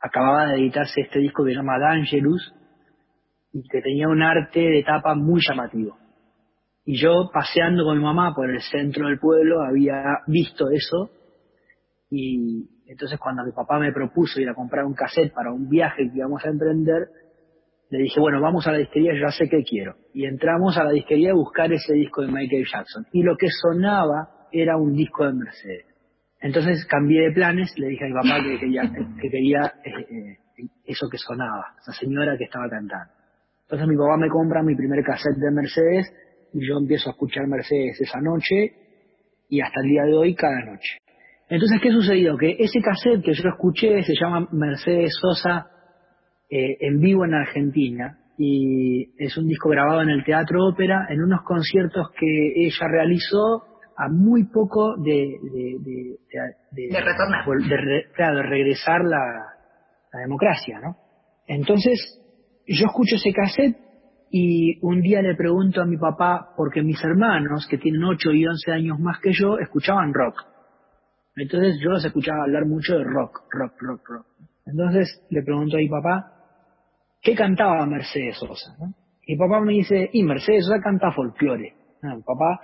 Acababa de editarse este disco que se llama Dangerous y que tenía un arte de tapa muy llamativo. Y yo paseando con mi mamá por el centro del pueblo había visto eso y entonces cuando mi papá me propuso ir a comprar un cassette para un viaje que íbamos a emprender, le dije, bueno, vamos a la disquería, ya sé qué quiero. Y entramos a la disquería a buscar ese disco de Michael Jackson. Y lo que sonaba era un disco de Mercedes. Entonces cambié de planes, le dije a mi papá que quería, que quería eh, eh, eso que sonaba, esa señora que estaba cantando. Entonces mi papá me compra mi primer cassette de Mercedes y yo empiezo a escuchar Mercedes esa noche y hasta el día de hoy cada noche. Entonces, ¿qué sucedió? Que ese cassette que yo escuché se llama Mercedes Sosa eh, en vivo en Argentina y es un disco grabado en el Teatro Ópera en unos conciertos que ella realizó a muy poco de de, de, de, retornar. claro, de regresar la, la democracia no entonces yo escucho ese cassette y un día le pregunto a mi papá porque mis hermanos que tienen 8 y 11 años más que yo escuchaban rock. Entonces yo los escuchaba hablar mucho de rock rock rock rock. Entonces le pregunto a mi papá ¿qué cantaba Mercedes Sosa? Y papá me dice, y Mercedes Sosa canta folclore. No, papá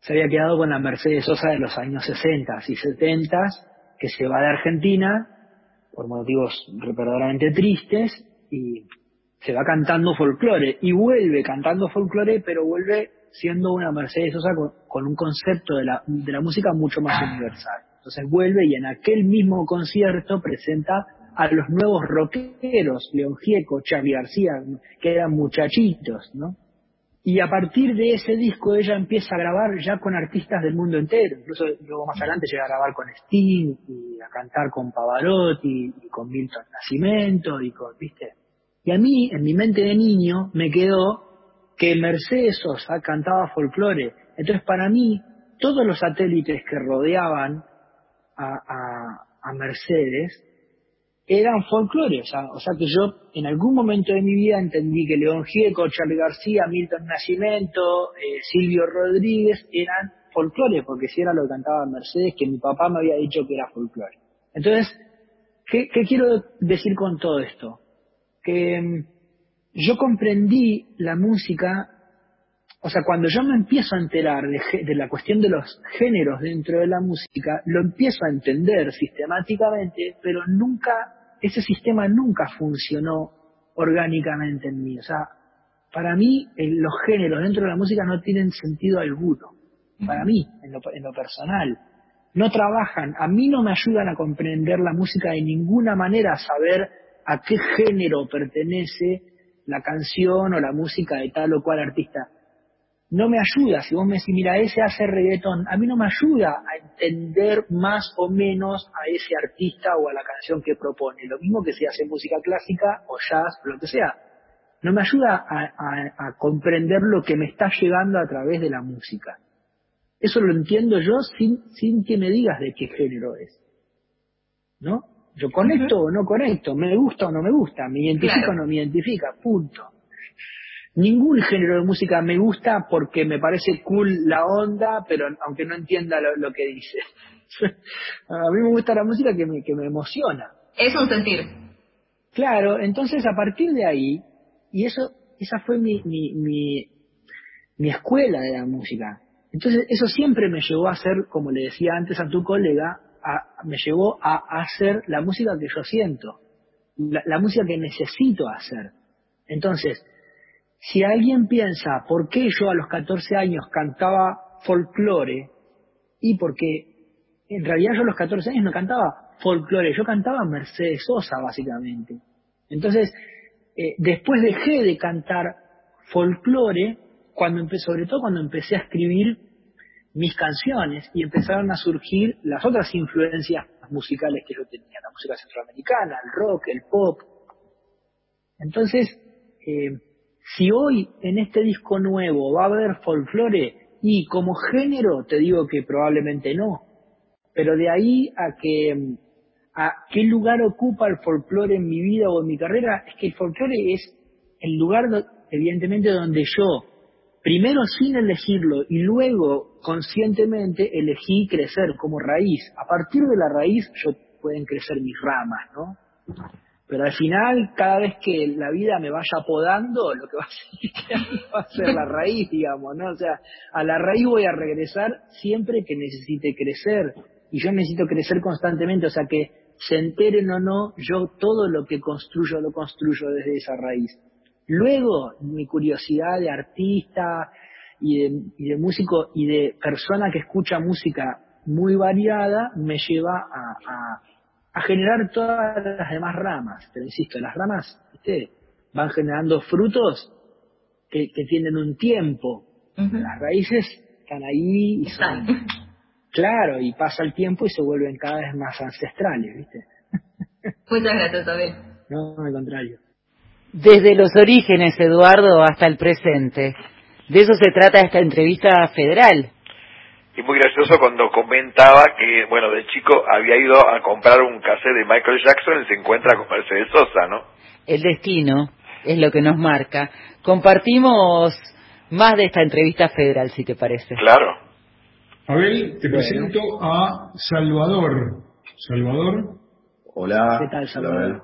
se había quedado con la Mercedes Sosa de los años 60 y 70, que se va de Argentina por motivos verdaderamente tristes y se va cantando folclore y vuelve cantando folclore, pero vuelve siendo una Mercedes Sosa con, con un concepto de la, de la música mucho más universal. Entonces vuelve y en aquel mismo concierto presenta a los nuevos rockeros, León Gieco, Charlie García, que eran muchachitos, ¿no? Y a partir de ese disco ella empieza a grabar ya con artistas del mundo entero, incluso luego más adelante llega a grabar con Sting y a cantar con Pavarotti y con Milton Nascimento y con, ¿viste? Y a mí, en mi mente de niño, me quedó que Mercedes Sosa cantaba folclore. Entonces para mí, todos los satélites que rodeaban a, Mercedes eran folclore, o sea, que yo en algún momento de mi vida entendí que León Gieco, Charlie García, Milton Nascimento, eh, Silvio Rodríguez eran folclore, porque si era lo que cantaba Mercedes, que mi papá me había dicho que era folclore. Entonces, ¿qué, qué quiero decir con todo esto? Que mm, yo comprendí la música, o sea, cuando yo me empiezo a enterar de, de la cuestión de los géneros dentro de la música, lo empiezo a entender sistemáticamente, pero nunca ese sistema nunca funcionó orgánicamente en mí. O sea, para mí los géneros dentro de la música no tienen sentido alguno. Para mí, en lo, en lo personal. No trabajan, a mí no me ayudan a comprender la música de ninguna manera, a saber a qué género pertenece la canción o la música de tal o cual artista no me ayuda. Si vos me decís, mira, ese hace reggaetón, a mí no me ayuda a entender más o menos a ese artista o a la canción que propone. Lo mismo que si hace música clásica o jazz o lo que sea. No me ayuda a, comprender lo que me está llegando a través de la música. Eso lo entiendo yo sin, sin que me digas de qué género es. ¿No? Yo conecto o no conecto, me gusta o no me gusta, me identifica o no me identifica, punto. Ningún género de música me gusta porque me parece cool la onda, pero aunque no entienda lo, que dice. a mí me gusta la música que me, que me emociona. Es un sentir. Claro, entonces a partir de ahí, y eso, esa fue mi, mi, mi, mi escuela de la música. Entonces eso siempre me llevó a hacer, como le decía antes a tu colega, me llevó a hacer la música que yo siento, la, la música que necesito hacer. Entonces, si alguien piensa por qué yo a los 14 años cantaba folclore, y porque en realidad yo a los 14 años no cantaba folclore, yo cantaba Mercedes Sosa básicamente. Entonces, eh, después dejé de cantar folclore, cuando sobre todo cuando empecé a escribir mis canciones y empezaron a surgir las otras influencias musicales que yo tenía, la música centroamericana, el rock, el pop. Entonces, eh, si hoy en este disco nuevo va a haber folclore, y como género te digo que probablemente no, pero de ahí a que a qué lugar ocupa el folclore en mi vida o en mi carrera, es que el folclore es el lugar evidentemente donde yo primero sin elegirlo y luego conscientemente elegí crecer como raíz. A partir de la raíz yo pueden crecer mis ramas, ¿no? Pero al final, cada vez que la vida me vaya podando, lo que va a seguir va a ser la raíz, digamos, ¿no? O sea, a la raíz voy a regresar siempre que necesite crecer. Y yo necesito crecer constantemente, o sea que se enteren o no, yo todo lo que construyo lo construyo desde esa raíz. Luego, mi curiosidad de artista y de, y de músico y de persona que escucha música muy variada me lleva a, a, a generar todas las demás ramas. Pero insisto, las ramas ¿viste? van generando frutos que, que tienen un tiempo. Las raíces están ahí y son... Claro, y pasa el tiempo y se vuelven cada vez más ancestrales, ¿viste? Muchas gracias, Abel. No, al contrario. Desde los orígenes, Eduardo, hasta el presente. De eso se trata esta entrevista federal. Y muy gracioso cuando comentaba que, bueno, de chico había ido a comprar un cassette de Michael Jackson y se encuentra con Mercedes Sosa, ¿no? El destino es lo que nos marca. Compartimos más de esta entrevista federal, si te parece. Claro. Abel, te presento a Salvador. Salvador. Hola. ¿Qué tal, Salvador? Hola,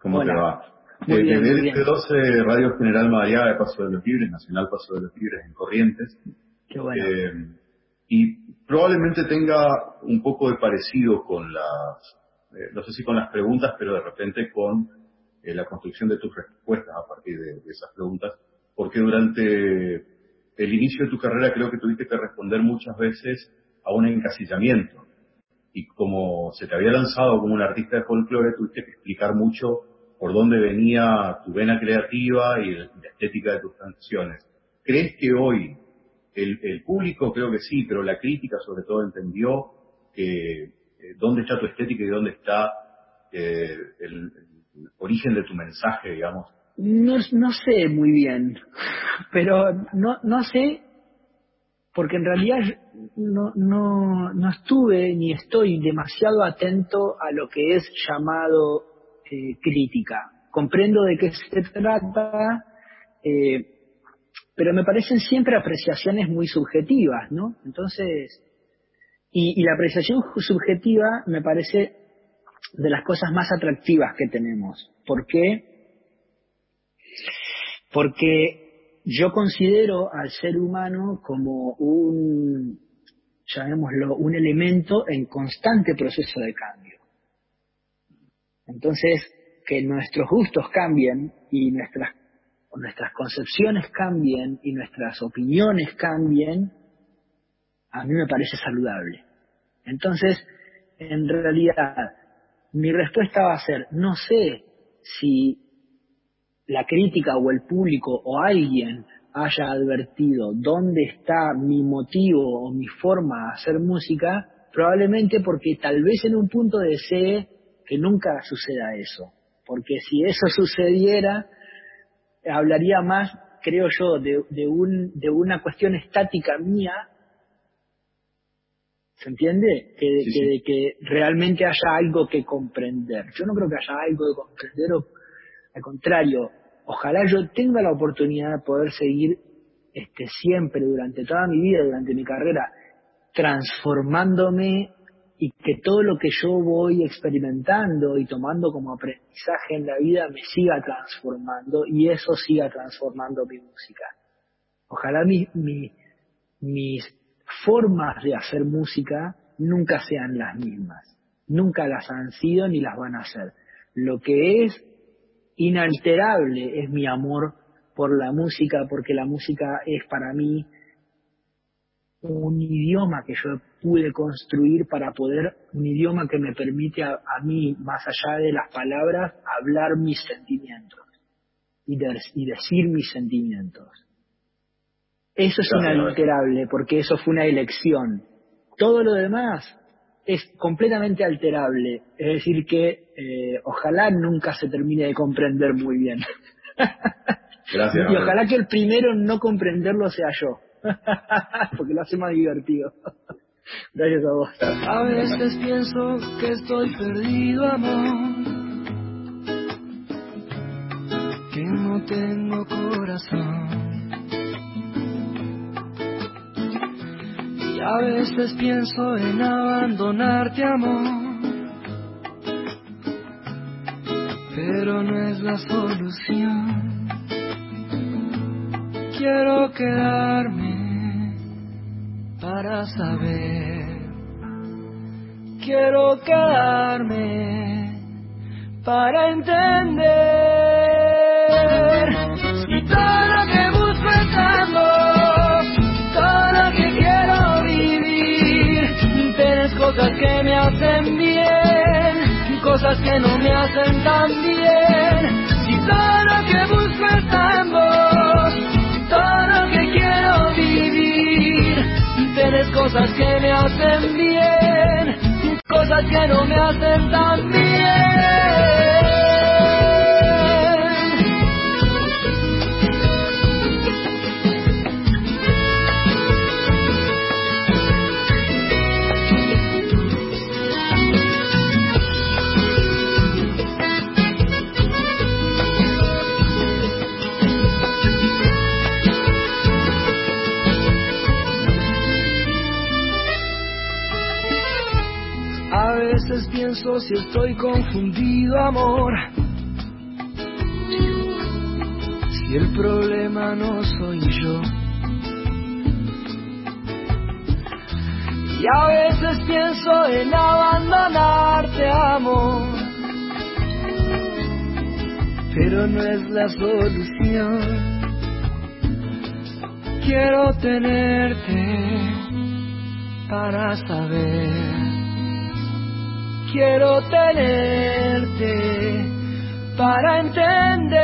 ¿Cómo Hola. te va? Muy Eh, bien, desde muy bien. F12 Radio General Madariaga de Paso de los Libres, Nacional Paso de los Libres en Corrientes. Qué bueno. Eh, y probablemente tenga un poco de parecido con las, eh, no sé si con las preguntas, pero de repente con eh, la construcción de tus respuestas a partir de, de esas preguntas, porque durante el inicio de tu carrera creo que tuviste que responder muchas veces a un encasillamiento. Y como se te había lanzado como un artista de folclore, tuviste que explicar mucho por dónde venía tu vena creativa y la estética de tus canciones. ¿Crees que hoy el, el público, creo que sí, pero la crítica sobre todo entendió que eh, dónde está tu estética y dónde está eh, el, origen de tu mensaje, digamos? No, no sé muy bien, pero no, no sé, porque en realidad no, no, no estuve ni estoy demasiado atento a lo que es llamado eh, crítica. Comprendo de qué se trata, eh, pero me parecen siempre apreciaciones muy subjetivas, ¿no? Entonces, y, la apreciación subjetiva me parece de las cosas más atractivas que tenemos. ¿Por qué? Porque yo considero al ser humano como un, llamémoslo, un elemento en constante proceso de cambio. Entonces, que nuestros gustos cambien y nuestras, nuestras concepciones cambien y nuestras opiniones cambien, a mí me parece saludable. Entonces, en realidad, mi respuesta va a ser, no sé si la crítica o el público o alguien haya advertido dónde está mi motivo o mi forma de hacer música, probablemente porque tal vez en un punto desee que nunca suceda eso. Porque si eso sucediera, hablaría más, creo yo, de, de, un, de una cuestión estática mía, ¿se entiende? Que, Sí, que- sí. de que realmente haya algo que comprender. Yo no creo que haya algo que comprender, o, al contrario, ojalá yo tenga la oportunidad de poder seguir este, siempre, durante toda mi vida, durante mi carrera, transformándome y que todo lo que yo voy experimentando y tomando como aprendizaje en la vida me siga transformando y eso siga transformando mi música. Ojalá mi- mi- mis formas de hacer música nunca sean las mismas. Nunca las han sido ni las van a ser. Lo que es inalterable es mi amor por la música, porque la música es para mí un idioma que yo pude construir para poder, un idioma que me permite a, a mí, más allá de las palabras, hablar mis sentimientos y, de- y decir mis sentimientos. Eso es inalterable, porque eso fue una elección. Todo lo demás es completamente alterable. Es decir, que eh, ojalá nunca se termine de comprender muy bien. Gracias. Y ojalá que el primero en no comprenderlo sea yo. Porque lo hace más divertido. Gracias a vos. A veces pienso que estoy perdido, amor. Que no tengo corazón. a veces pienso en abandonarte, amor. Pero no es la solución. Quiero quedarme para saber. Quiero quedarme para entender. Y todo lo que busco es amor, todo lo que quiero vivir. Tienes cosas que me hacen bien, cosas que no me hacen tan bien. Y todo lo que busco es amor, Tienes cosas que me hacen bien, cosas que no me hacen tan bien. Si estoy confundido, amor. Si el problema no soy yo. Y a veces pienso en abandonarte, amor. Pero no es la solución. Quiero tenerte para saber quiero tenerte para entender.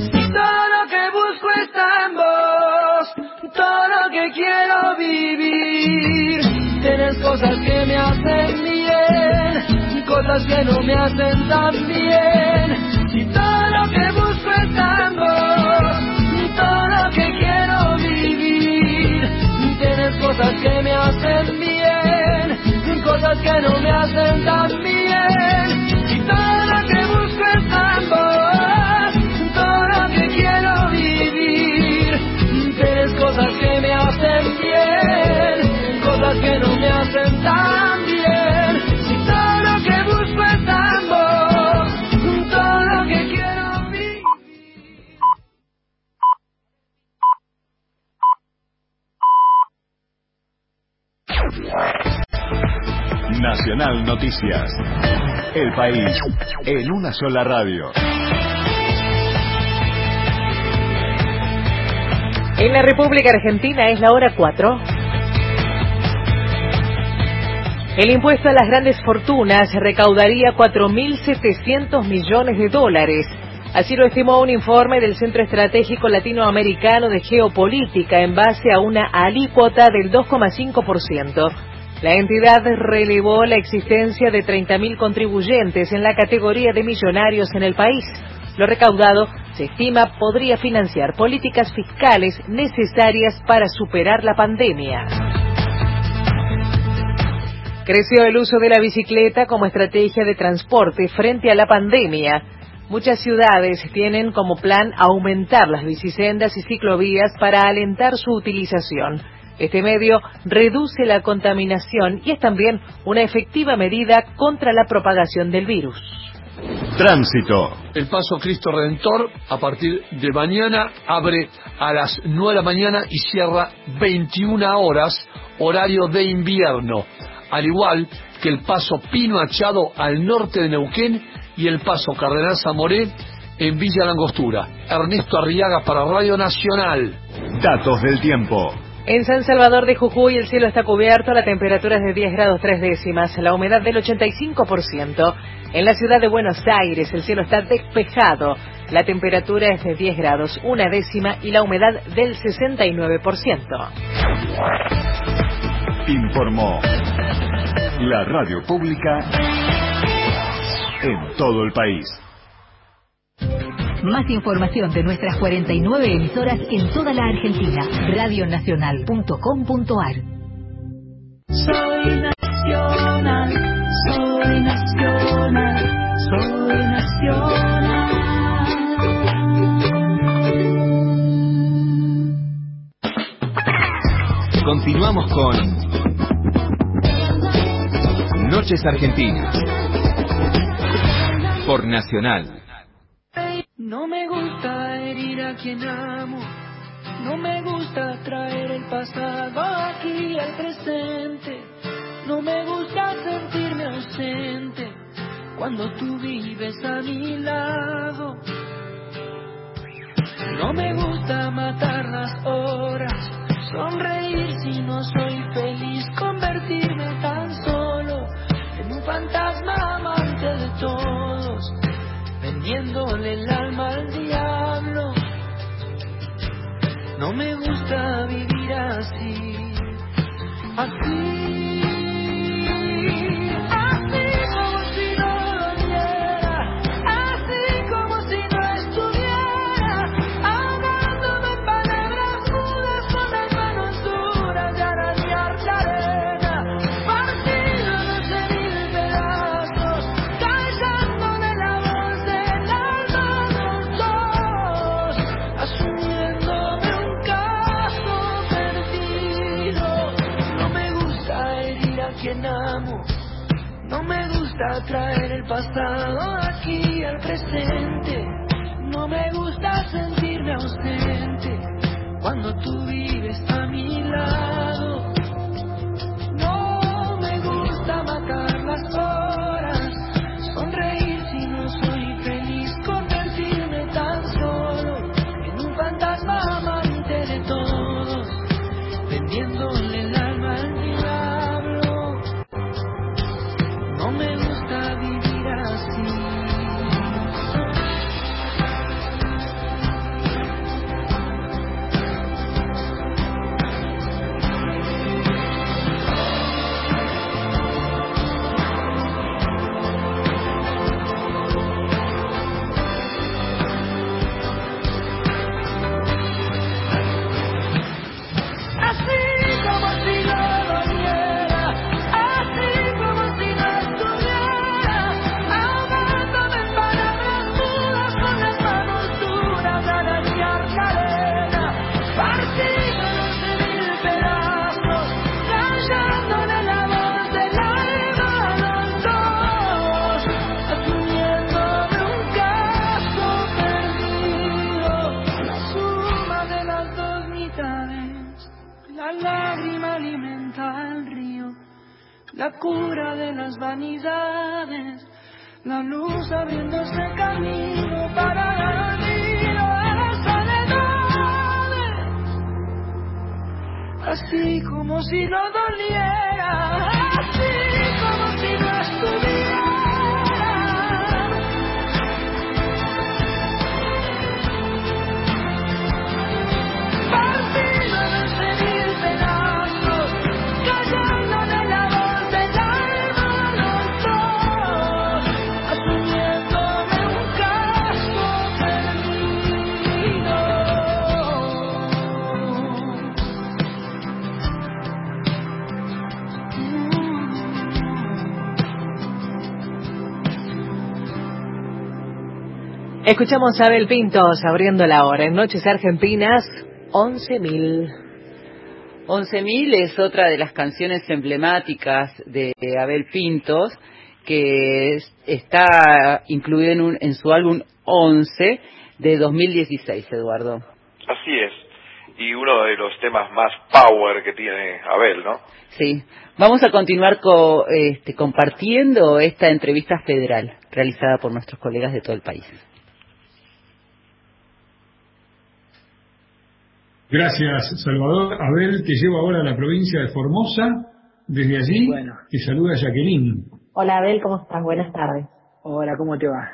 Si todo lo que busco está en vos, todo lo que quiero vivir, tienes cosas que me hacen bien, cosas que no me hacen tan bien. Si todo lo que busco está en vos, todo lo que quiero vivir, tienes cosas que me hacen bien cosas que no me hacen tan bien. Y todo lo que busco es ambos, todo lo que quiero vivir. Tienes cosas que me hacen bien, cosas que no me hacen tan bien. Y todo lo que busco es ambos, todo lo que quiero vivir. Nacional Noticias. El país en una sola radio. En la República Argentina es la hora 4. El impuesto a las grandes fortunas recaudaría 4.700 millones de dólares. Así lo estimó un informe del Centro Estratégico Latinoamericano de Geopolítica en base a una alícuota del 2,5%. La entidad relevó la existencia de 30.000 contribuyentes en la categoría de millonarios en el país. Lo recaudado se estima podría financiar políticas fiscales necesarias para superar la pandemia. Creció el uso de la bicicleta como estrategia de transporte frente a la pandemia. Muchas ciudades tienen como plan aumentar las bicisendas y ciclovías para alentar su utilización. Este medio reduce la contaminación y es también una efectiva medida contra la propagación del virus. Tránsito. El Paso Cristo Redentor a partir de mañana abre a las 9 de la mañana y cierra 21 horas, horario de invierno. Al igual que el Paso Pino Achado al norte de Neuquén y el Paso Cardenal Zamoré en Villa Langostura. Ernesto Arriaga para Radio Nacional. Datos del tiempo. En San Salvador de Jujuy el cielo está cubierto, la temperatura es de 10 grados 3 décimas, la humedad del 85%. En la ciudad de Buenos Aires el cielo está despejado, la temperatura es de 10 grados 1 décima y la humedad del 69%. Informó la radio pública en todo el país. Más información de nuestras 49 emisoras en toda la Argentina. Radionacional.com.ar Soy nacional, soy nacional, soy nacional. Continuamos con Noches Argentinas por Nacional. No me gusta herir a quien amo, no me gusta traer el pasado aquí al presente, no me gusta sentirme ausente cuando tú vives a mi lado. No me gusta matar las horas, sonreír si no soy feliz, convertirme tan solo en un fantasma amante de todos, vendiéndole el alma al diablo. No me gusta vivir así, así. Escuchamos a Abel Pintos abriendo la hora en Noches Argentinas 11.000. 11.000 es otra de las canciones emblemáticas de Abel Pintos que es- está incluido en, un- en su álbum 11 de 2016, Eduardo. Así es. Y uno de los temas más power que tiene Abel, ¿no? Sí, vamos a continuar co- este, compartiendo esta entrevista federal realizada por nuestros colegas de todo el país. Gracias, Salvador. Abel, te llevo ahora a la provincia de Formosa. Desde allí te saluda Jacqueline. Hola Abel, ¿cómo estás? Buenas tardes. Hola, ¿cómo te va?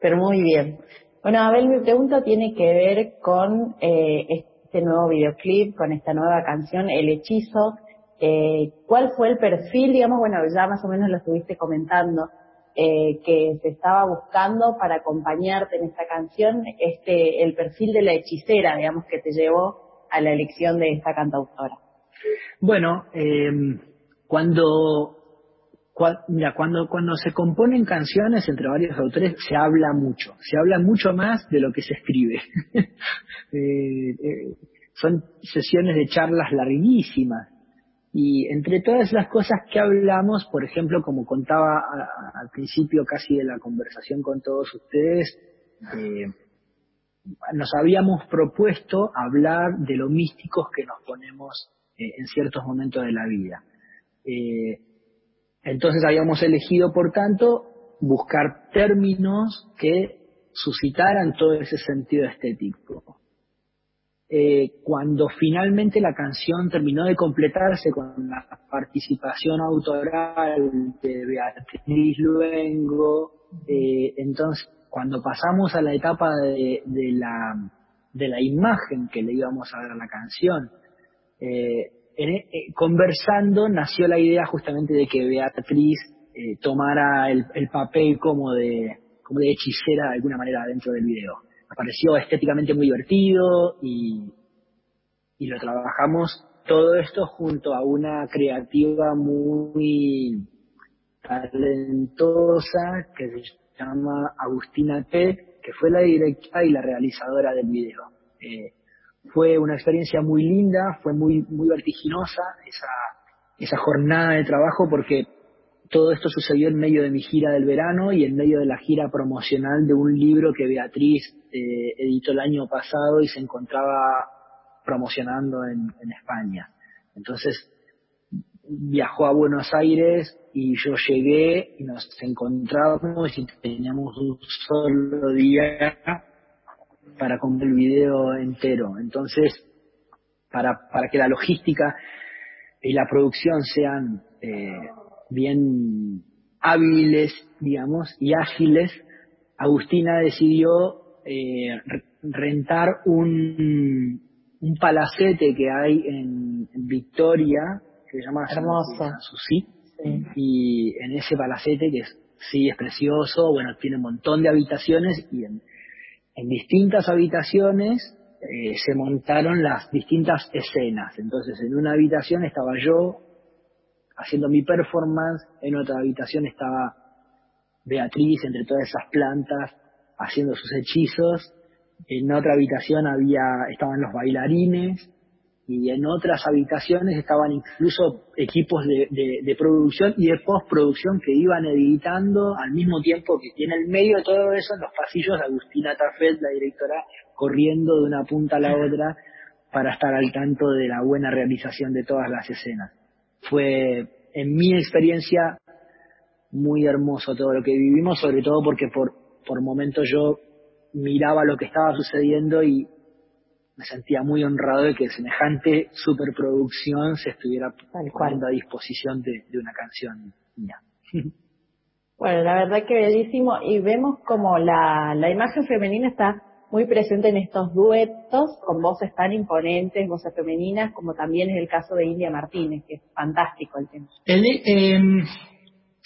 Pero muy bien. Bueno, Abel, mi pregunta tiene que ver con eh, este nuevo videoclip, con esta nueva canción, El Hechizo. Eh, ¿Cuál fue el perfil, digamos, bueno, ya más o menos lo estuviste comentando, eh, que se estaba buscando para acompañarte en esta canción, este, el perfil de la hechicera, digamos, que te llevó a la elección de esta cantautora? Bueno, eh, cuando, cua- mira, cuando, cuando se componen canciones entre varios autores se habla mucho, se habla mucho más de lo que se escribe. Eh, eh, son sesiones de charlas larguísimas. Y entre todas las cosas que hablamos, por ejemplo, como contaba al principio casi de la conversación con todos ustedes, eh, nos habíamos propuesto hablar de lo místicos que nos ponemos eh, en ciertos momentos de la vida. Eh, entonces habíamos elegido, por tanto, buscar términos que suscitaran todo ese sentido estético. Eh, cuando finalmente la canción terminó de completarse con la participación autoral de Beatriz Luengo, entonces cuando pasamos a la etapa de, la, de la imagen que le íbamos a dar a la canción, eh, eh, conversando nació la idea justamente de que Beatriz eh, tomara el, papel como de, como de hechicera de alguna manera dentro del video. Me pareció estéticamente muy divertido y, y lo trabajamos todo esto junto a una creativa muy talentosa que se llama Agustina T, que fue la directora y la realizadora del video. Eh, fue una experiencia muy linda, fue muy, muy vertiginosa esa, esa jornada de trabajo porque todo esto sucedió en medio de mi gira del verano y en medio de la gira promocional de un libro que Beatriz eh, editó el año pasado y se encontraba promocionando en, en, España. Entonces viajó a Buenos Aires y yo llegué y nos encontramos y teníamos un solo día para comprar el video entero. Entonces, para, para que la logística y la producción sean eh, bien hábiles, digamos, y ágiles, Agustina decidió eh, rentar un, un palacete que hay en, Victoria, que se llama Hermoso. Susi, y en ese palacete, que es, sí es precioso, bueno, tiene un montón de habitaciones y en, en distintas habitaciones eh, se montaron las distintas escenas. Entonces, en una habitación estaba yo haciendo mi performance, en otra habitación estaba Beatriz entre todas esas plantas haciendo sus hechizos, en otra habitación había estaban los bailarines, y en otras habitaciones estaban incluso equipos de, producción y de postproducción que iban editando al mismo tiempo que tiene el medio de todo eso en los pasillos Agustina Tafet, la directora, corriendo de una punta a la otra para estar al tanto de la buena realización de todas las escenas. Fue, en mi experiencia, muy hermoso todo lo que vivimos, sobre todo porque por, por momentos yo miraba lo que estaba sucediendo y me sentía muy honrado de que semejante superproducción se estuviera poniendo a disposición de, una canción mía. Bueno, la verdad que bellísimo y vemos como la, la imagen femenina está muy presente en estos duetos con voces tan imponentes, voces femeninas, como también es el caso de India Martínez, que es fantástico el tema. El, eh,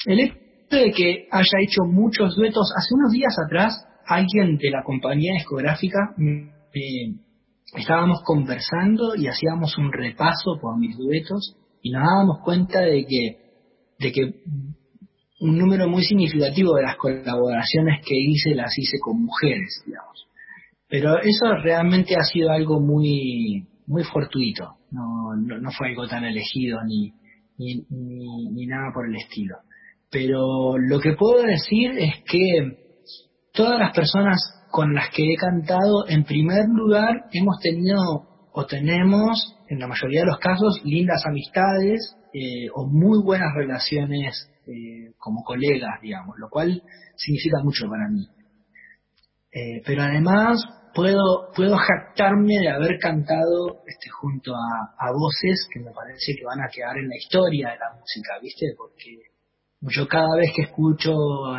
el hecho de que haya hecho muchos duetos, hace unos días atrás, alguien de la compañía discográfica me, estábamos conversando y hacíamos un repaso por mis duetos y nos dábamos cuenta de que, de que un número muy significativo de las colaboraciones que hice las hice con mujeres, digamos. Pero eso realmente ha sido algo muy, muy fortuito, no, no, fue algo tan elegido ni, ni, ni nada por el estilo. Pero lo que puedo decir es que todas las personas con las que he cantado, en primer lugar, hemos tenido o tenemos, en la mayoría de los casos, lindas amistades eh, o muy buenas relaciones eh, como colegas, digamos, lo cual significa mucho para mí. Eh, pero además puedo, puedo jactarme de haber cantado este, junto a, a voces que me parece que van a quedar en la historia de la música, ¿viste? Porque yo cada vez que escucho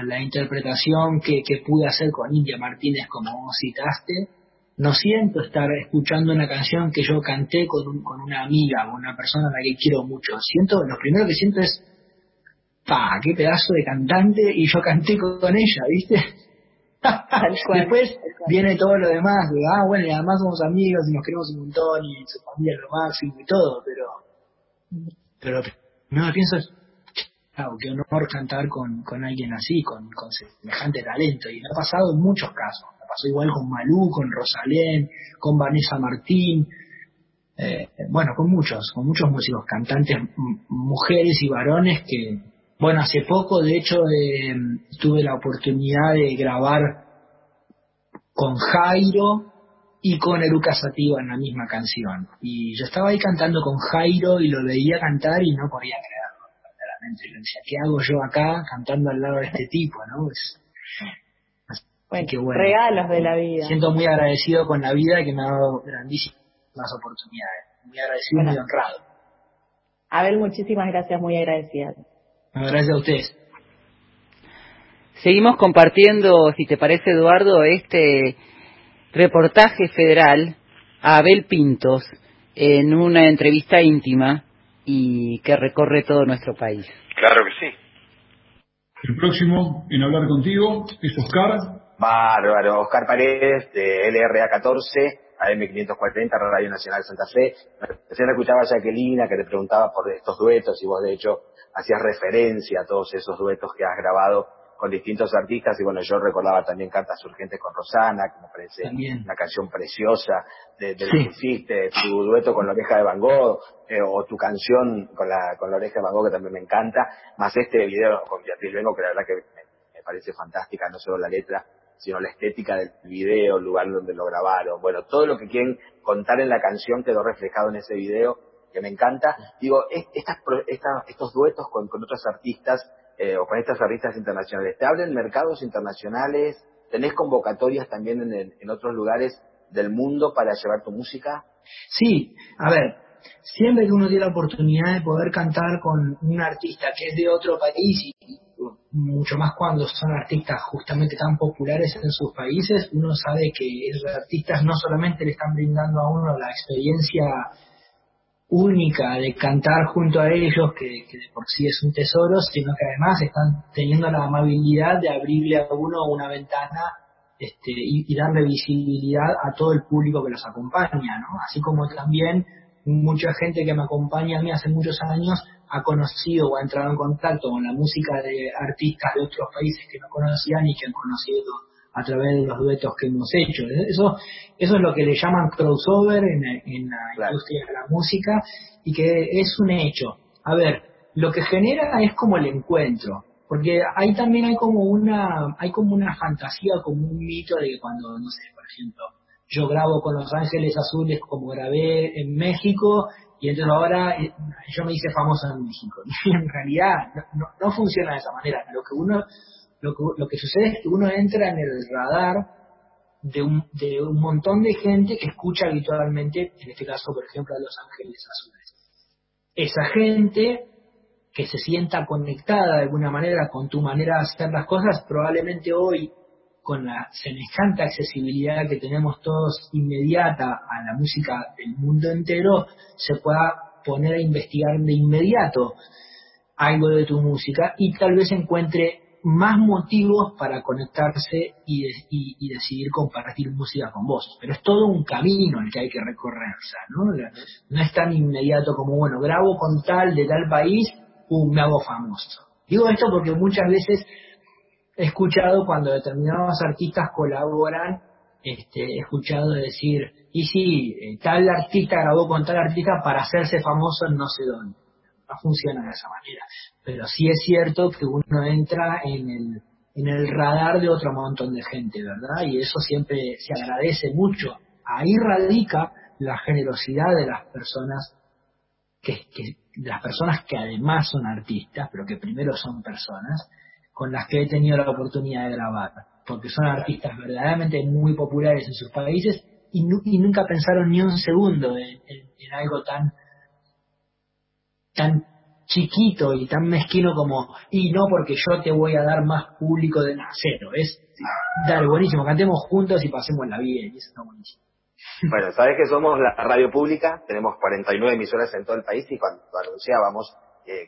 la interpretación que, pude hacer con India Martínez, como vos citaste, no siento estar escuchando una canción que yo canté con, con una amiga, con una persona a la que quiero mucho. Siento, lo primero que siento es, pa, qué pedazo de cantante, y yo canté con, ella, ¿viste? Después viene todo lo demás, de, ah, bueno, y además somos amigos y nos queremos un montón y su familia es lo máximo y todo, pero, pero no pienso es, qué honor cantar con, con alguien así, con, con, semejante talento. Y me ha pasado en muchos casos. Me pasó igual con Malú, con Rosalén, con Vanessa Martín. eh, bueno, con muchos, con muchos músicos, cantantes, mujeres y varones que, bueno, hace poco, de hecho, eh, tuve la oportunidad de grabar con Jairo y con Eruca Sativa en la misma canción. Y yo estaba ahí cantando con Jairo y lo veía cantar y no podía creerlo, decía, ¿qué hago yo acá cantando al lado de este tipo, no? Es, bueno, regalos de la vida. Siento muy agradecido con la vida que me ha dado grandísimas oportunidades. Muy agradecido y muy honrado. Abel, muchísimas gracias, muy agradecida. Gracias a ustedes. Seguimos compartiendo, si te parece, Eduardo, este reportaje federal a Abel Pintos en una entrevista íntima y que recorre todo nuestro país. Claro que sí. El próximo en hablar contigo es Oscar. Bárbaro, Oscar Paredes de LRA 14, AM540, Radio Nacional Santa Fe. Recién escuchaba a Jacqueline que te preguntaba por estos duetos y vos de hecho hacías referencia a todos esos duetos que has grabado con distintos artistas y bueno, yo recordaba también Cartas Urgentes con Rosana, que me parece una canción preciosa de, de que hiciste, tu dueto con la oreja de Van Gogh, eh, o tu canción con la, con la oreja de Van Gogh que también me encanta, más este video con Beatriz Vengo que la verdad que me, parece fantástica, no solo la letra, sino la estética del video, el lugar donde lo grabaron, bueno, todo lo que quieren contar en la canción quedó reflejado en ese video que me encanta. Digo, estas, estos duetos con, con otros artistas eh, o con estas artistas internacionales, ¿te abren mercados internacionales? ¿Tenés convocatorias también en, en otros lugares del mundo para llevar tu música? Sí, a ver, siempre que uno tiene la oportunidad de poder cantar con un artista que es de otro país y mucho más cuando son artistas justamente tan populares en sus países, uno sabe que esos artistas no solamente le están brindando a uno la experiencia única de cantar junto a ellos, que, de por sí es un tesoro, sino que además están teniendo la amabilidad de abrirle a uno una ventana este, y, darle visibilidad a todo el público que los acompaña, ¿no? Así como también mucha gente que me acompaña a mí hace muchos años ha conocido o ha entrado en contacto con la música de artistas de otros países que no conocían y que han conocido a través de los duetos que hemos hecho. Eso, eso es lo que le llaman crossover en, la industria de la música y que es un hecho. A ver, lo que genera es como el encuentro, porque ahí también hay como una, hay como una fantasía, como un mito de que cuando, no sé, por ejemplo, yo grabo con Los Ángeles Azules como grabé en México y entonces ahora eh, yo me hice famoso en México. Y en realidad no, no funciona de esa manera. Lo que uno lo que, sucede es que uno entra en el radar de un, de un montón de gente que escucha habitualmente, en este caso, por ejemplo, a Los Ángeles Azules. Esa gente que se sienta conectada de alguna manera con tu manera de hacer las cosas, probablemente hoy, con la semejante accesibilidad que tenemos todos inmediata a la música del mundo entero, se pueda poner a investigar de inmediato algo de tu música y tal vez encuentre más motivos para conectarse y, decidir compartir música con vos. Pero es todo un camino el que hay que recorrer, ¿no? No es tan inmediato como, bueno, grabo con tal de tal país, pum, me hago famoso. Digo esto porque muchas veces he escuchado cuando determinados artistas colaboran, este, he escuchado decir, y sí, eh, tal artista grabó con tal artista para hacerse famoso no sé dónde no funciona de esa manera. Pero sí es cierto que uno entra en el, en el radar de otro montón de gente, ¿verdad? Y eso siempre se agradece mucho. Ahí radica la generosidad de las personas que, las personas que además son artistas, pero que primero son personas, con las que he tenido la oportunidad de grabar, porque son artistas verdaderamente muy populares en sus países y, nunca pensaron ni un segundo en algo tan tan chiquito y tan mezquino como, y no porque yo te voy a dar más público de nacero, es, dale, buenísimo, cantemos juntos y pasemos la vida, y eso está buenísimo. Bueno, sabes que somos la radio pública, tenemos 49 emisoras en todo el país y cuando anunciábamos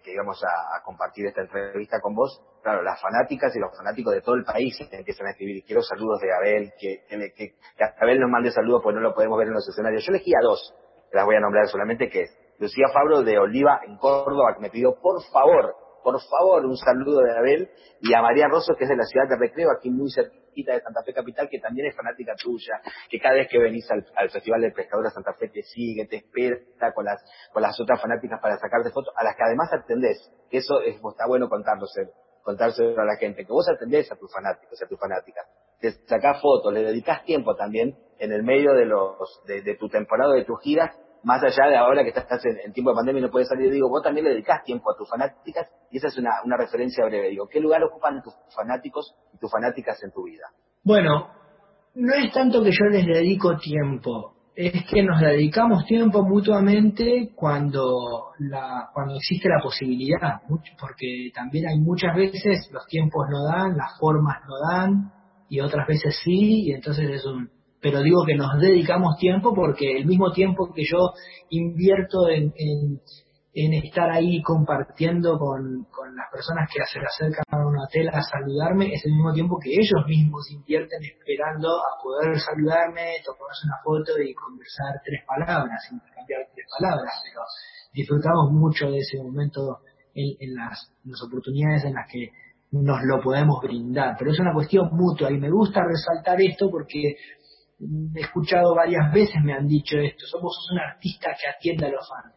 que íbamos a, compartir esta entrevista con vos, claro, las fanáticas y los fanáticos de todo el país empiezan a escribir, quiero saludos de Abel, que, que, que, Abel nos mande saludos porque no lo podemos ver en los escenarios. Yo elegí a dos, las voy a nombrar solamente, que Lucía Fabro de Oliva en Córdoba, que me pidió, por favor, por favor, un saludo de Abel, y a María Rosso, que es de la ciudad de Recreo, aquí muy cerquita de Santa Fe Capital, que también es fanática tuya, que cada vez que venís al, al Festival del Pescador de Santa Fe te sigue, te espera con las, con las otras fanáticas para sacarte fotos, a las que además atendés. Eso es, está bueno contándose, contárselo a la gente, que vos atendés a tus fanáticos, a tus fanáticas. Te sacás fotos, le dedicás tiempo también en el medio de los, de, de tu temporada, de tus giras, más allá de ahora que estás en, en, tiempo de pandemia y no puedes salir, digo, vos también le dedicás tiempo a tus fanáticas y esa es una, una referencia breve. Digo, ¿qué lugar ocupan tus fanáticos y tus fanáticas en tu vida? Bueno, no es tanto que yo les dedico tiempo, es que nos dedicamos tiempo mutuamente cuando la, cuando existe la posibilidad, porque también hay muchas veces los tiempos no dan, las formas no dan y otras veces sí, y entonces es un pero digo que nos dedicamos tiempo porque el mismo tiempo que yo invierto en, en, estar ahí compartiendo con, con, las personas que se acercan a un hotel a saludarme, es el mismo tiempo que ellos mismos invierten esperando a poder saludarme, tomarse una foto y conversar tres palabras, intercambiar tres palabras, pero disfrutamos mucho de ese momento en, en las oportunidades en las que nos lo podemos brindar, pero es una cuestión mutua y me gusta resaltar esto porque he escuchado varias veces, me han dicho esto, somos un artista que atiende a los fans.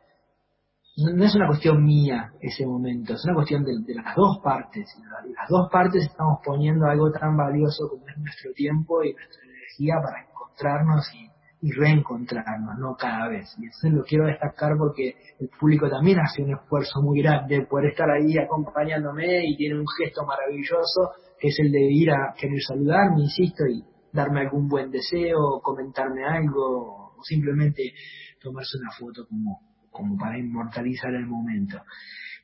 No, es una cuestión mía ese momento, es una cuestión de, de las dos partes. Las dos partes estamos poniendo algo tan valioso como es nuestro tiempo y nuestra energía para encontrarnos y, y reencontrarnos, no cada vez. Y eso lo quiero destacar porque el público también hace un esfuerzo muy grande por estar ahí acompañándome y tiene un gesto maravilloso que es el de ir a querer saludarme, insisto, y, darme algún buen deseo, comentarme algo, o simplemente tomarse una foto como, como para inmortalizar el momento.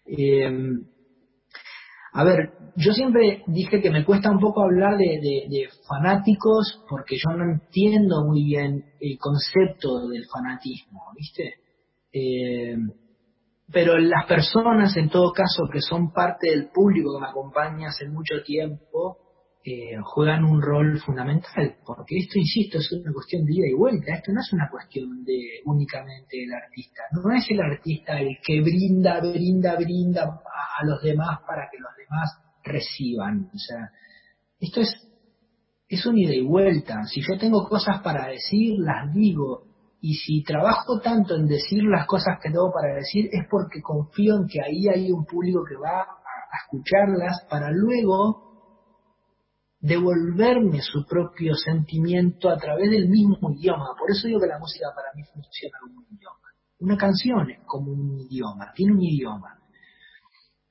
Eh, a ver, yo siempre dije que me cuesta un poco hablar de, fanáticos porque yo no entiendo muy bien el concepto del fanatismo, ¿viste? Eh, pero las personas, en todo caso, que son parte del público que me acompaña hace mucho tiempo, eh, juegan un rol fundamental, porque esto, insisto, es una cuestión de ida y vuelta, esto no es una cuestión de únicamente del artista, no es el artista el que brinda, brinda, brinda a, a los demás para que los demás reciban, o sea, esto es, es un ida y vuelta, si yo tengo cosas para decir, las digo, y si trabajo tanto en decir las cosas que tengo para decir, es porque confío en que ahí hay un público que va a escucharlas para luego devolverme su propio sentimiento a través del mismo idioma. Por eso digo que la música para mí funciona como un idioma. Una canción es como un idioma, tiene un idioma,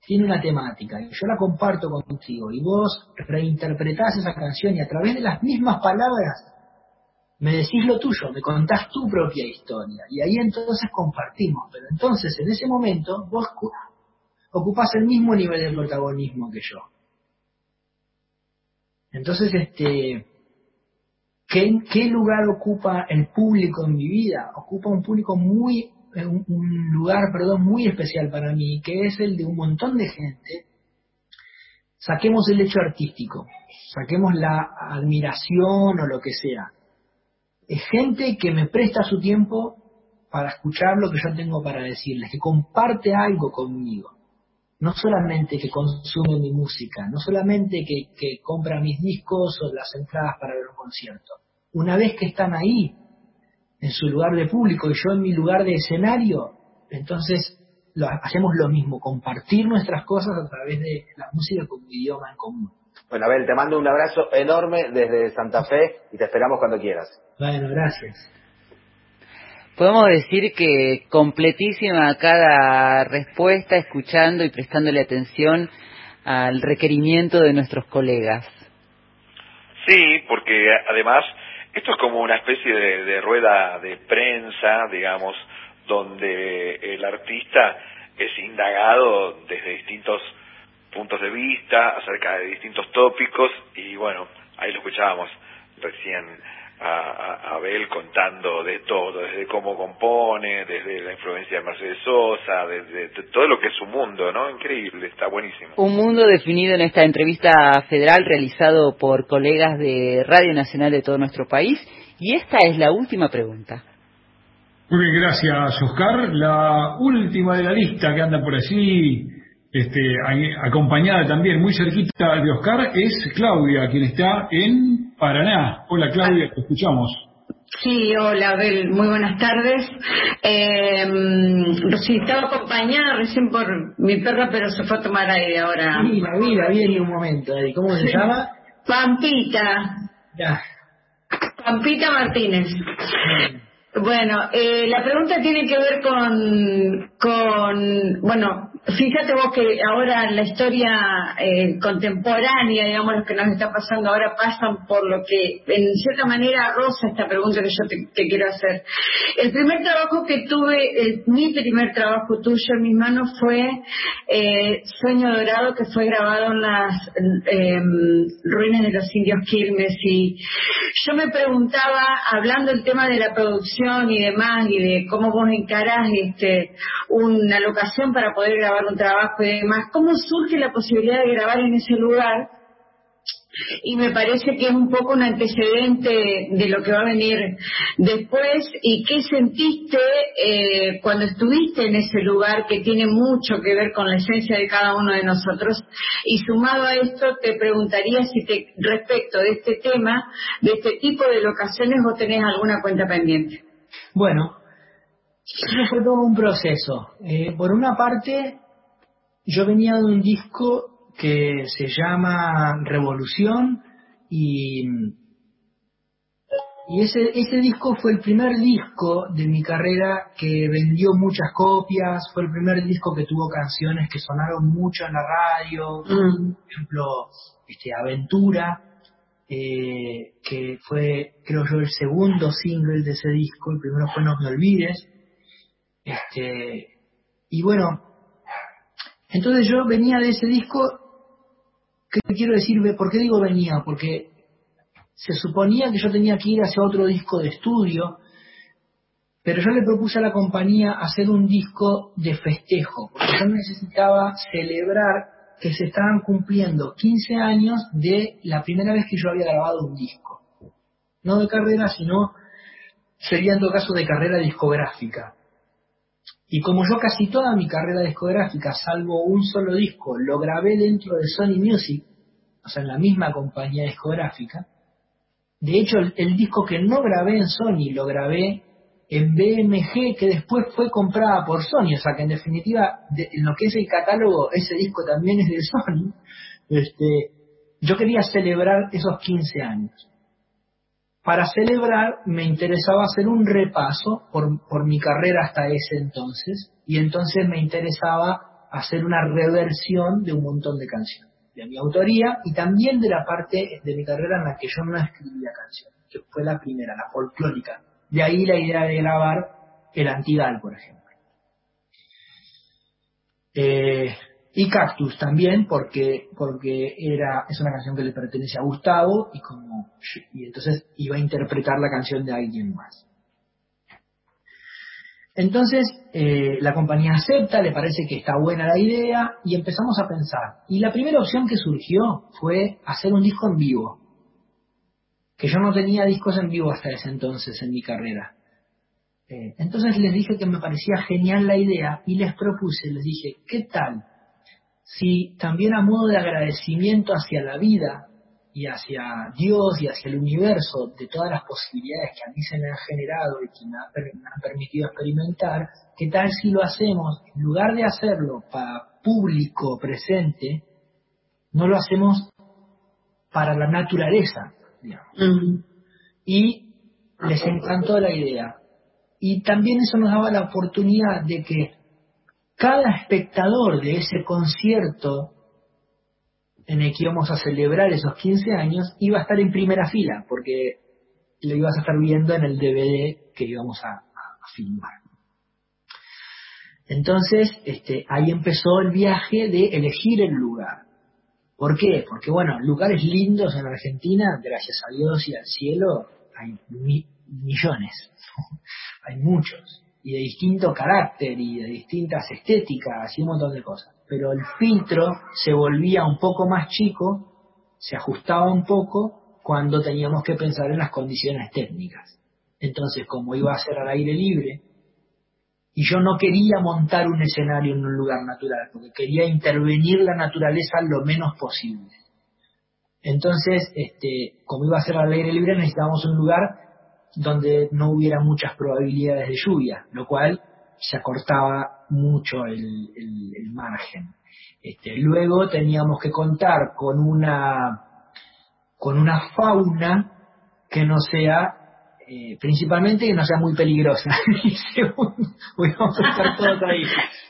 tiene una temática, y yo la comparto contigo, y vos reinterpretás esa canción y a través de las mismas palabras me decís lo tuyo, me contás tu propia historia, y ahí entonces compartimos, pero entonces en ese momento vos ocupás el mismo nivel de protagonismo que yo. Entonces, este, ¿qué, ¿qué lugar ocupa el público en mi vida? Ocupa un público muy, un, un lugar, perdón, muy especial para mí, que es el de un montón de gente. Saquemos el hecho artístico, saquemos la admiración o lo que sea. Es gente que me presta su tiempo para escuchar lo que yo tengo para decirles, que comparte algo conmigo no solamente que consume mi música, no solamente que, que, compra mis discos o las entradas para ver un concierto. Una vez que están ahí, en su lugar de público y yo en mi lugar de escenario, entonces lo, hacemos lo mismo, compartir nuestras cosas a través de la música como idioma en común. Bueno, Abel, te mando un abrazo enorme desde Santa Fe y te esperamos cuando quieras. Bueno, gracias podemos decir que completísima cada respuesta, escuchando y prestándole atención al requerimiento de nuestros colegas. Sí, porque además esto es como una especie de, de rueda de prensa, digamos, donde el artista es indagado desde distintos puntos de vista acerca de distintos tópicos y bueno, ahí lo escuchábamos recién a, Abel contando de todo, desde cómo compone, desde la influencia de Mercedes Sosa, desde, todo lo que es su mundo, ¿no? Increíble, está buenísimo. Un mundo definido en esta entrevista federal realizado por colegas de Radio Nacional de todo nuestro país. Y esta es la última pregunta. Muy bien, gracias Oscar. La última de la lista que anda por allí este, acompañada también muy cerquita de Oscar, es Claudia, quien está en Paraná. Hola Claudia, te escuchamos. Sí, hola Abel, muy buenas tardes. Eh, sí, estaba acompañada recién por mi perra, pero se fue a tomar aire ahora. Sí, la vi, la vi en un momento. ahí. ¿Cómo se Sí. llama? Pampita. Ya. Pampita Martínez. Bueno, eh, la pregunta tiene que ver con, con, bueno, fíjate vos que ahora la historia eh, contemporánea, digamos, lo que nos está pasando ahora pasan por lo que en cierta manera roza esta pregunta que yo te, quiero hacer. El primer trabajo que tuve, el- mi primer trabajo tuyo en mis manos fue eh, Sueño Dorado, que fue grabado en las eh, ruinas de los indios Quilmes y yo me preguntaba, hablando del tema de la producción y demás, y de cómo vos encarás este, una locación para poder grabar un trabajo y demás, ¿cómo surge la posibilidad de grabar en ese lugar? Y me parece que es un poco un antecedente de lo que va a venir después. ¿Y qué sentiste eh, cuando estuviste en ese lugar que tiene mucho que ver con la esencia de cada uno de nosotros? Y sumado a esto, te preguntaría si te, respecto de este tema, de este tipo de locaciones, vos tenés alguna cuenta pendiente. Bueno, eso fue todo un proceso. Eh, por una parte, yo venía de un disco que se llama Revolución y, y ese, ese disco fue el primer disco de mi carrera que vendió muchas copias, fue el primer disco que tuvo canciones que sonaron mucho en la radio, por ejemplo, este, Aventura, eh, que fue, creo yo, el segundo single de ese disco, el primero fue No me olvides. Este, y bueno, entonces yo venía de ese disco, ¿qué quiero decir? ¿Por qué digo venía? Porque se suponía que yo tenía que ir hacia otro disco de estudio, pero yo le propuse a la compañía hacer un disco de festejo, porque yo necesitaba celebrar que se estaban cumpliendo 15 años de la primera vez que yo había grabado un disco. No de carrera, sino sería en todo caso de carrera discográfica. Y como yo casi toda mi carrera discográfica, salvo un solo disco, lo grabé dentro de Sony Music, o sea, en la misma compañía discográfica, de hecho el, disco que no grabé en Sony lo grabé en BMG, que después fue comprada por Sony, o sea que en definitiva, de- en lo que es el catálogo, ese disco también es de Sony. Este, yo quería celebrar esos 15 años. Para celebrar me interesaba hacer un repaso por, mi carrera hasta ese entonces, y entonces me interesaba hacer una reversión de un montón de canciones, de mi autoría y también de la parte de mi carrera en la que yo no escribía canciones, que fue la primera, la folclórica. De ahí la idea de grabar el Antigal, por ejemplo. Eh, y Cactus también, porque, porque era, es una canción que le pertenece a Gustavo y como y entonces iba a interpretar la canción de alguien más. Entonces, eh, la compañía acepta, le parece que está buena la idea y empezamos a pensar. Y la primera opción que surgió fue hacer un disco en vivo. Que yo no tenía discos en vivo hasta ese entonces en mi carrera. Eh, entonces les dije que me parecía genial la idea y les propuse, les dije, ¿qué tal si también a modo de agradecimiento hacia la vida y hacia Dios y hacia el universo de todas las posibilidades que a mí se me han generado y que me, han permitido experimentar, ¿qué tal si lo hacemos, en lugar de hacerlo para público presente, no lo hacemos para la naturaleza? digamos? Y les encantó la idea. Y también eso nos daba la oportunidad de que cada espectador de ese concierto en el que íbamos a celebrar esos 15 años iba a estar en primera fila, porque lo ibas a estar viendo en el DVD que íbamos a, filmar. Entonces, este, ahí empezó el viaje de elegir el lugar. ¿Por qué? Porque, bueno, lugares lindos en Argentina, gracias a Dios y al cielo, hay mi- millones, hay muchos, y de distinto carácter y de distintas estéticas y un montón de cosas. Pero el filtro se volvía un poco más chico, se ajustaba un poco cuando teníamos que pensar en las condiciones técnicas. Entonces, como iba a ser al aire libre y yo no quería montar un escenario en un lugar natural, porque quería intervenir la naturaleza lo menos posible. Entonces, este, como iba a ser al aire libre, necesitábamos un lugar donde no hubiera muchas probabilidades de lluvia, lo cual se acortaba mucho el, el- el margen. Este, luego teníamos que contar con una con una fauna que no sea eh, principalmente que no sea muy peligrosa. Y segundo voy a estar todos ahí.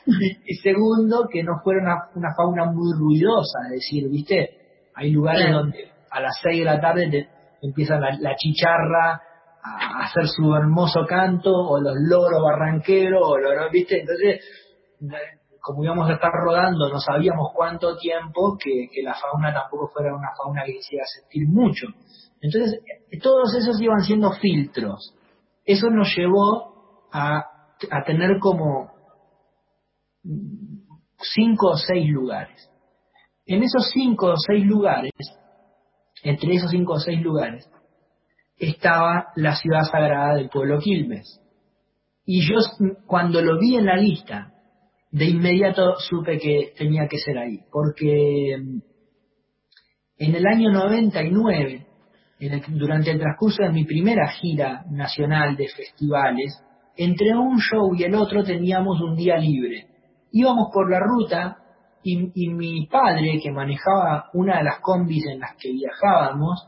Y, y segundo que no fuera una, una fauna muy ruidosa es decir viste hay lugares donde a las 6 de la tarde te empieza la, la chicharra a hacer su hermoso canto o los loros barranqueros o los viste entonces como íbamos a estar rodando, no sabíamos cuánto tiempo, que, que la fauna tampoco fuera una fauna que hiciera sentir mucho. Entonces, todos esos iban siendo filtros. Eso nos llevó a, a tener como cinco o seis lugares. En esos cinco o seis lugares, entre esos cinco o seis lugares, estaba la ciudad sagrada del pueblo Quilmes. Y yo, cuando lo vi en la lista, de inmediato supe que tenía que ser ahí, porque mm, en el año 99, en el- durante el transcurso de mi primera gira nacional de festivales, entre un show y el otro teníamos un día libre. Íbamos por la ruta y mi padre, que manejaba una de las combis en las que viajábamos,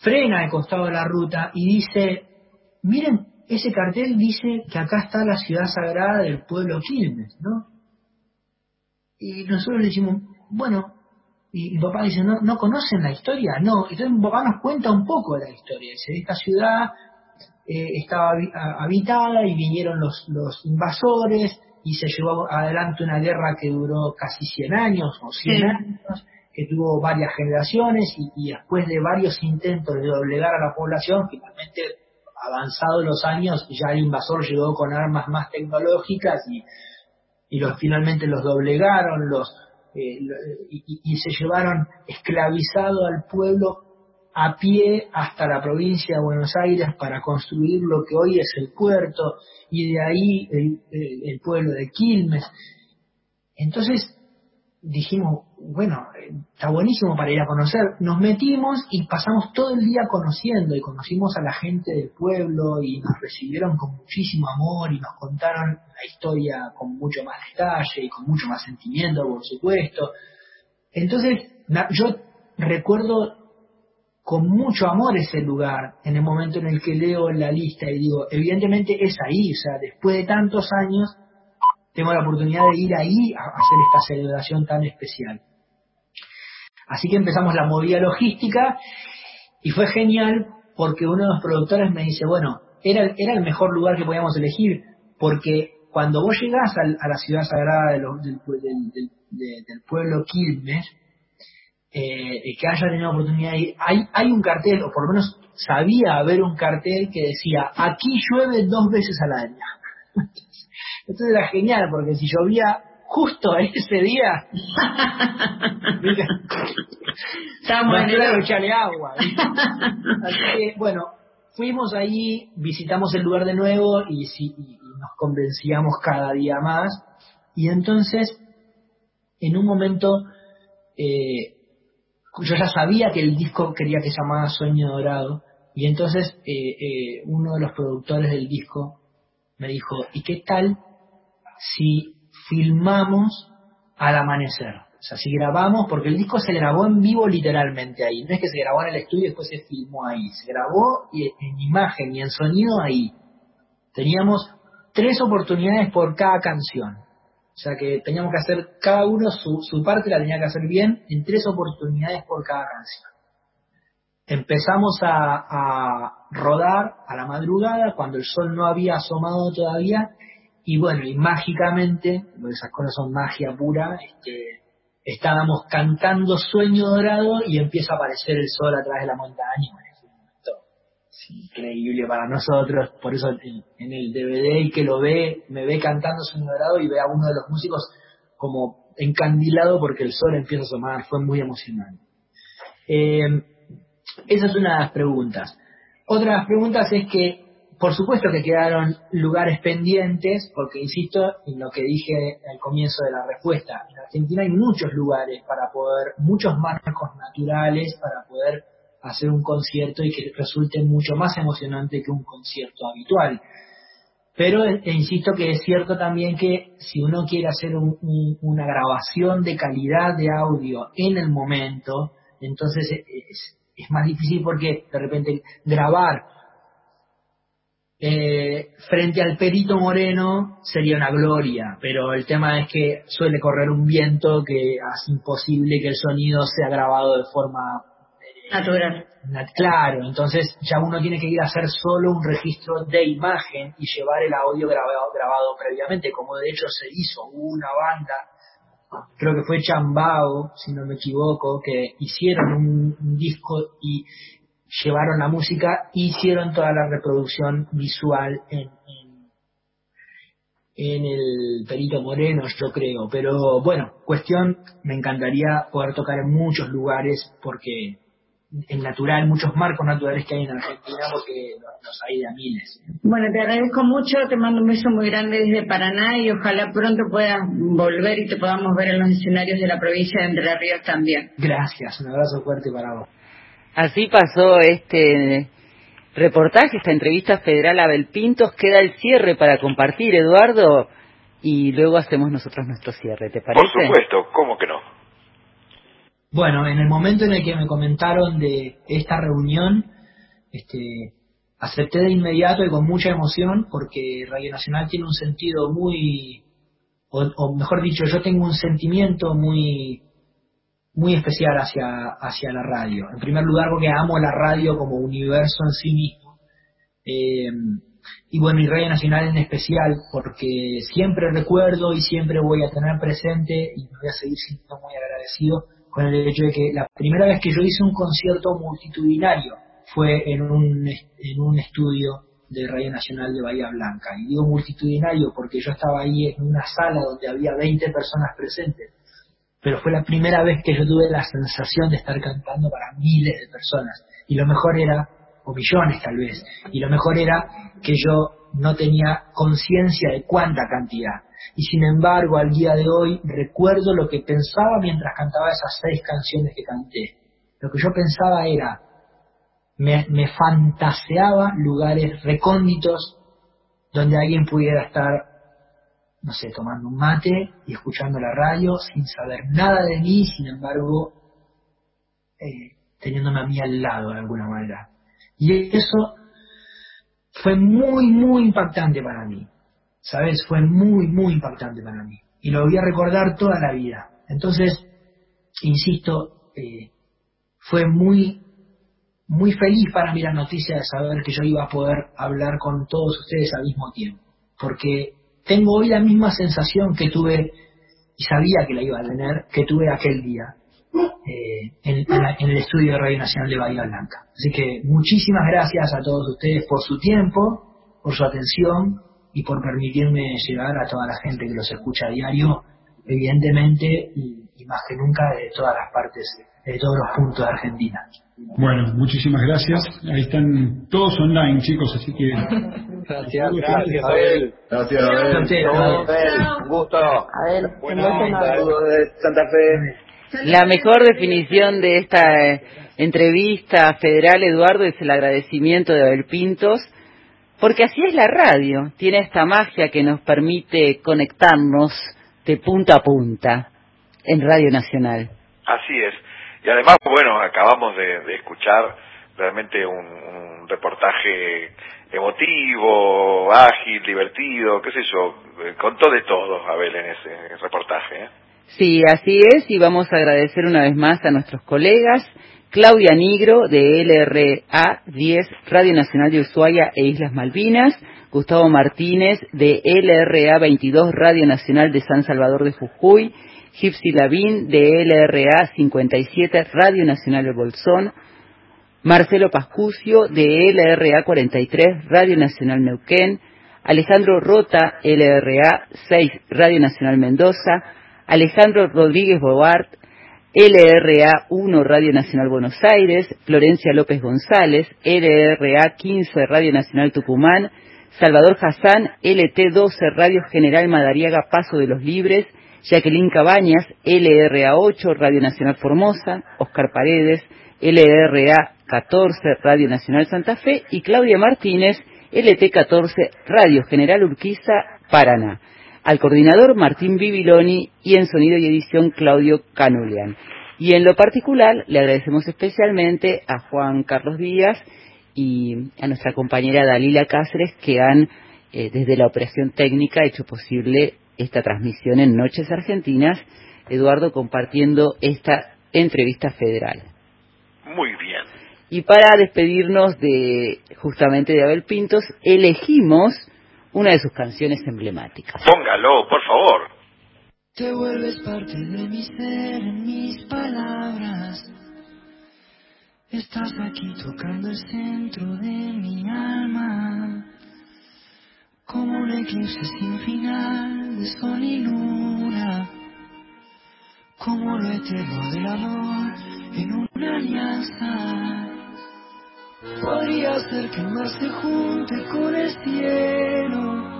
frena al costado de la ruta y dice, miren, ese cartel dice que acá está la ciudad sagrada del pueblo Quilmes, ¿no? Y nosotros le decimos, bueno, y mi papá dice, ¿no, ¿no conocen la historia? No, entonces mi papá nos cuenta un poco de la historia. Dice, esta ciudad eh, estaba habitada y vinieron los, los invasores y se llevó adelante una guerra que duró casi 100 años o 100 Sí. años, que tuvo varias generaciones y, después de varios intentos de doblegar a la población, finalmente, avanzados los años, ya el invasor llegó con armas más tecnológicas y, y los, finalmente los doblegaron, los eh, y, se llevaron esclavizado al pueblo a pie hasta la provincia de Buenos Aires para construir lo que hoy es el puerto y de ahí el pueblo de Quilmes. Entonces dijimos, bueno, eh, está buenísimo para ir a conocer. Nos metimos y pasamos todo el día conociendo y conocimos a la gente del pueblo y nos recibieron con muchísimo amor y nos contaron la historia con mucho más detalle y con mucho más sentimiento, por supuesto. Entonces, yo recuerdo con mucho amor ese lugar en el momento en el que leo la lista y digo, evidentemente es ahí, o sea, después de tantos años tengo la oportunidad de ir ahí a hacer esta celebración tan especial. Así que empezamos la movida logística y fue genial porque uno de los productores me dice, bueno, era, era el mejor lugar que podíamos elegir porque cuando vos llegás al- a, la ciudad sagrada del, del- del- de- del pueblo Quilmes, eh, que haya tenido oportunidad de ir, hay, hay un cartel, o por lo menos sabía haber un cartel que decía, aquí llueve dos veces al año. Entonces era genial, porque si llovía justo ese día, No, en el- echarle agua. Así que, bueno, fuimos ahí, visitamos el lugar de nuevo y, y- y nos convencíamos cada día más. Y entonces, en un momento, eh, yo ya sabía que el disco quería que se llamara Sueño Dorado. Y entonces eh, eh, uno de los productores del disco me dijo, ¿y qué tal si filmamos al amanecer? O sea, si grabamos, porque el disco se grabó en vivo literalmente ahí, no es que se grabó en el estudio y después se filmó ahí, se grabó en imagen y en sonido ahí. Teníamos tres oportunidades por cada canción. O sea que teníamos que hacer, cada uno su, su parte la tenía que hacer bien en tres oportunidades por cada canción. Empezamos a rodar a la madrugada cuando el sol no había asomado todavía y bueno, y mágicamente, esas cosas son magia pura, este, estábamos cantando Sueño Dorado y empieza a aparecer el sol atrás de la montaña. bueno, es increíble para nosotros, por eso en, en el DVD el que lo ve, me ve cantando Sueño Dorado y ve a uno de los músicos como encandilado porque el sol empieza a asomar, fue muy emocionante. Eh, esa es una de las preguntas. Otra de las preguntas es que por supuesto que quedaron lugares pendientes, porque insisto en lo que dije al comienzo de la respuesta. En Argentina hay muchos lugares para poder, muchos marcos naturales para poder hacer un concierto y que resulte mucho más emocionante que un concierto habitual. Pero e, insisto que es cierto también que si uno quiere hacer un- un- una grabación de calidad de audio en el momento, entonces es, es más difícil porque de repente grabar eh, frente al Perito Moreno sería una gloria, pero el tema es que suele correr un viento que hace imposible que el sonido sea grabado de forma natural. Na- Claro, entonces ya uno tiene que ir a hacer solo un registro de imagen y llevar el audio grabado, grabado previamente, como de hecho se hizo. Una banda, creo que fue Chambao, si no me equivoco, que hicieron un, un disco y llevaron la música, hicieron toda la reproducción visual en, en, en el Perito Moreno, yo creo. Pero bueno, cuestión, me encantaría poder tocar en muchos lugares porque en natural, muchos marcos naturales que hay en Argentina, porque los, los hay de a miles. Bueno, te agradezco mucho, te mando un beso muy grande desde Paraná y ojalá pronto puedas volver y te podamos ver en los escenarios de la provincia de Entre Ríos también. Gracias, un abrazo fuerte para vos. Así pasó este reportaje, esta entrevista federal a Abel Pintos. Queda el cierre para compartir, Eduardo, y luego hacemos nosotros nuestro cierre, ¿te parece? Por supuesto, ¿cómo que no? Bueno, en el momento en el que me comentaron de esta reunión, este, acepté de inmediato y con mucha emoción porque Radio Nacional tiene un sentido muy, o, o mejor dicho, yo tengo un sentimiento muy, muy especial hacia, hacia la radio. En primer lugar porque amo la radio como universo en sí mismo. Eh, y bueno, y Radio Nacional en especial, porque siempre recuerdo y siempre voy a tener presente, y me voy a seguir sintiendo muy agradecido con el hecho de que la primera vez que yo hice un concierto multitudinario fue en un, en un estudio de Radio Nacional de Bahía Blanca. Y digo multitudinario porque yo estaba ahí en una sala donde había 20 personas presentes. Pero fue la primera vez que yo tuve la sensación de estar cantando para miles de personas. Y lo mejor era, o millones tal vez, y lo mejor era que yo no tenía conciencia de cuánta cantidad. Y sin embargo, al día de hoy, recuerdo lo que pensaba mientras cantaba esas seis canciones que canté. Lo que yo pensaba era, me, fantaseaba lugares recónditos donde alguien pudiera estar, no sé, tomando un mate y escuchando la radio sin saber nada de mí, sin embargo, eh, teniéndome a mí al lado de alguna manera. Y eso fue muy, muy impactante para mí. ¿Sabes? Fue muy, muy impactante para mí. Y lo voy a recordar toda la vida. Entonces, insisto, eh, fue muy, muy feliz para mí la noticia de saber que yo iba a poder hablar con todos ustedes al mismo tiempo. Porque tengo hoy la misma sensación que tuve, y sabía que la iba a tener, que tuve aquel día. eh, en, la- en el estudio de Radio Nacional de Bahía Blanca. Así que muchísimas gracias a todos ustedes por su tiempo, por su atención y por permitirme llegar a toda la gente que los escucha a diario, evidentemente, y, y más que nunca de todas las partes, de todos los puntos de Argentina. Bueno, muchísimas gracias. Ahí están todos online, chicos, así que... Gracias, gracias, Abel. Gracias, Abel. Un gusto. Abel, Buena onda. Saludos de Santa Fe. La mejor definición de esta eh, entrevista federal, Eduardo, es el agradecimiento de Abel Pintos, porque así es la radio, tiene esta magia que nos permite conectarnos de punta a punta en Radio Nacional. Así es. Y además, bueno, acabamos de, escuchar realmente un, reportaje emotivo, ágil, divertido, qué sé yo, eh, contó de todo Abel en ese, en ese reportaje. ¿eh? Sí, así es, y vamos a agradecer una vez más a nuestros colegas, Claudia Nigro de LRA 10, Radio Nacional de Ushuaia e Islas Malvinas, Gustavo Martínez de LRA 22, Radio Nacional de San Salvador de Jujuy, Gipsy Lavín de LRA 57, Radio Nacional de Bolsón, Marcelo Pascucio de LRA 43, Radio Nacional Neuquén, Alejandro Rota, LRA 6, Radio Nacional Mendoza, Alejandro Rodríguez Bobart, LRA 1 Radio Nacional Buenos Aires, Florencia López González, LRA 15 Radio Nacional Tucumán, Salvador Hassan, LT 12 Radio General Madariaga Paso de los Libres, Jacqueline Cabañas, LRA 8 Radio Nacional Formosa, Oscar Paredes, LRA 14 Radio Nacional Santa Fe y Claudia Martínez, LT 14 Radio General Urquiza, Paraná al coordinador Martín Bibiloni y en sonido y edición Claudio Canulian. Y en lo particular le agradecemos especialmente a Juan Carlos Díaz y a nuestra compañera Dalila Cáceres que han eh, desde la operación técnica hecho posible esta transmisión en Noches Argentinas. Eduardo compartiendo esta entrevista federal. Muy bien. Y para despedirnos de justamente de Abel Pintos, elegimos una de sus canciones emblemáticas. Póngalo, por favor. Te vuelves parte de mi ser en mis palabras. Estás aquí tocando el centro de mi alma. Como un eclipse sin final de sol y luna. Como lo eterno del amor en una alianza. Podría ser que más se junte con el cielo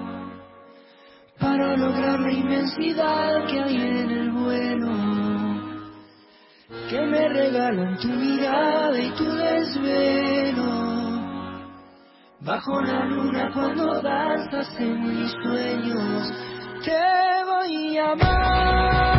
para lograr la inmensidad que hay en el vuelo que me regalan tu mirada y tu desvelo bajo la luna cuando danzas en mis sueños te voy a amar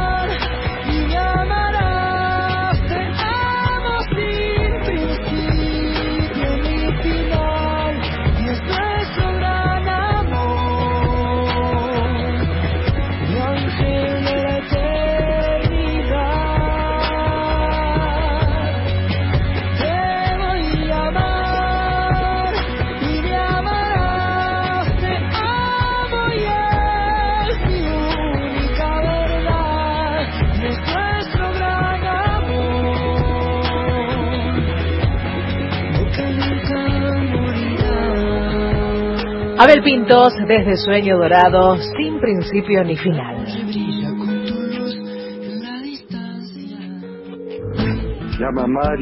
Pintos, desde Sueño Dorado, sin principio ni final. brilla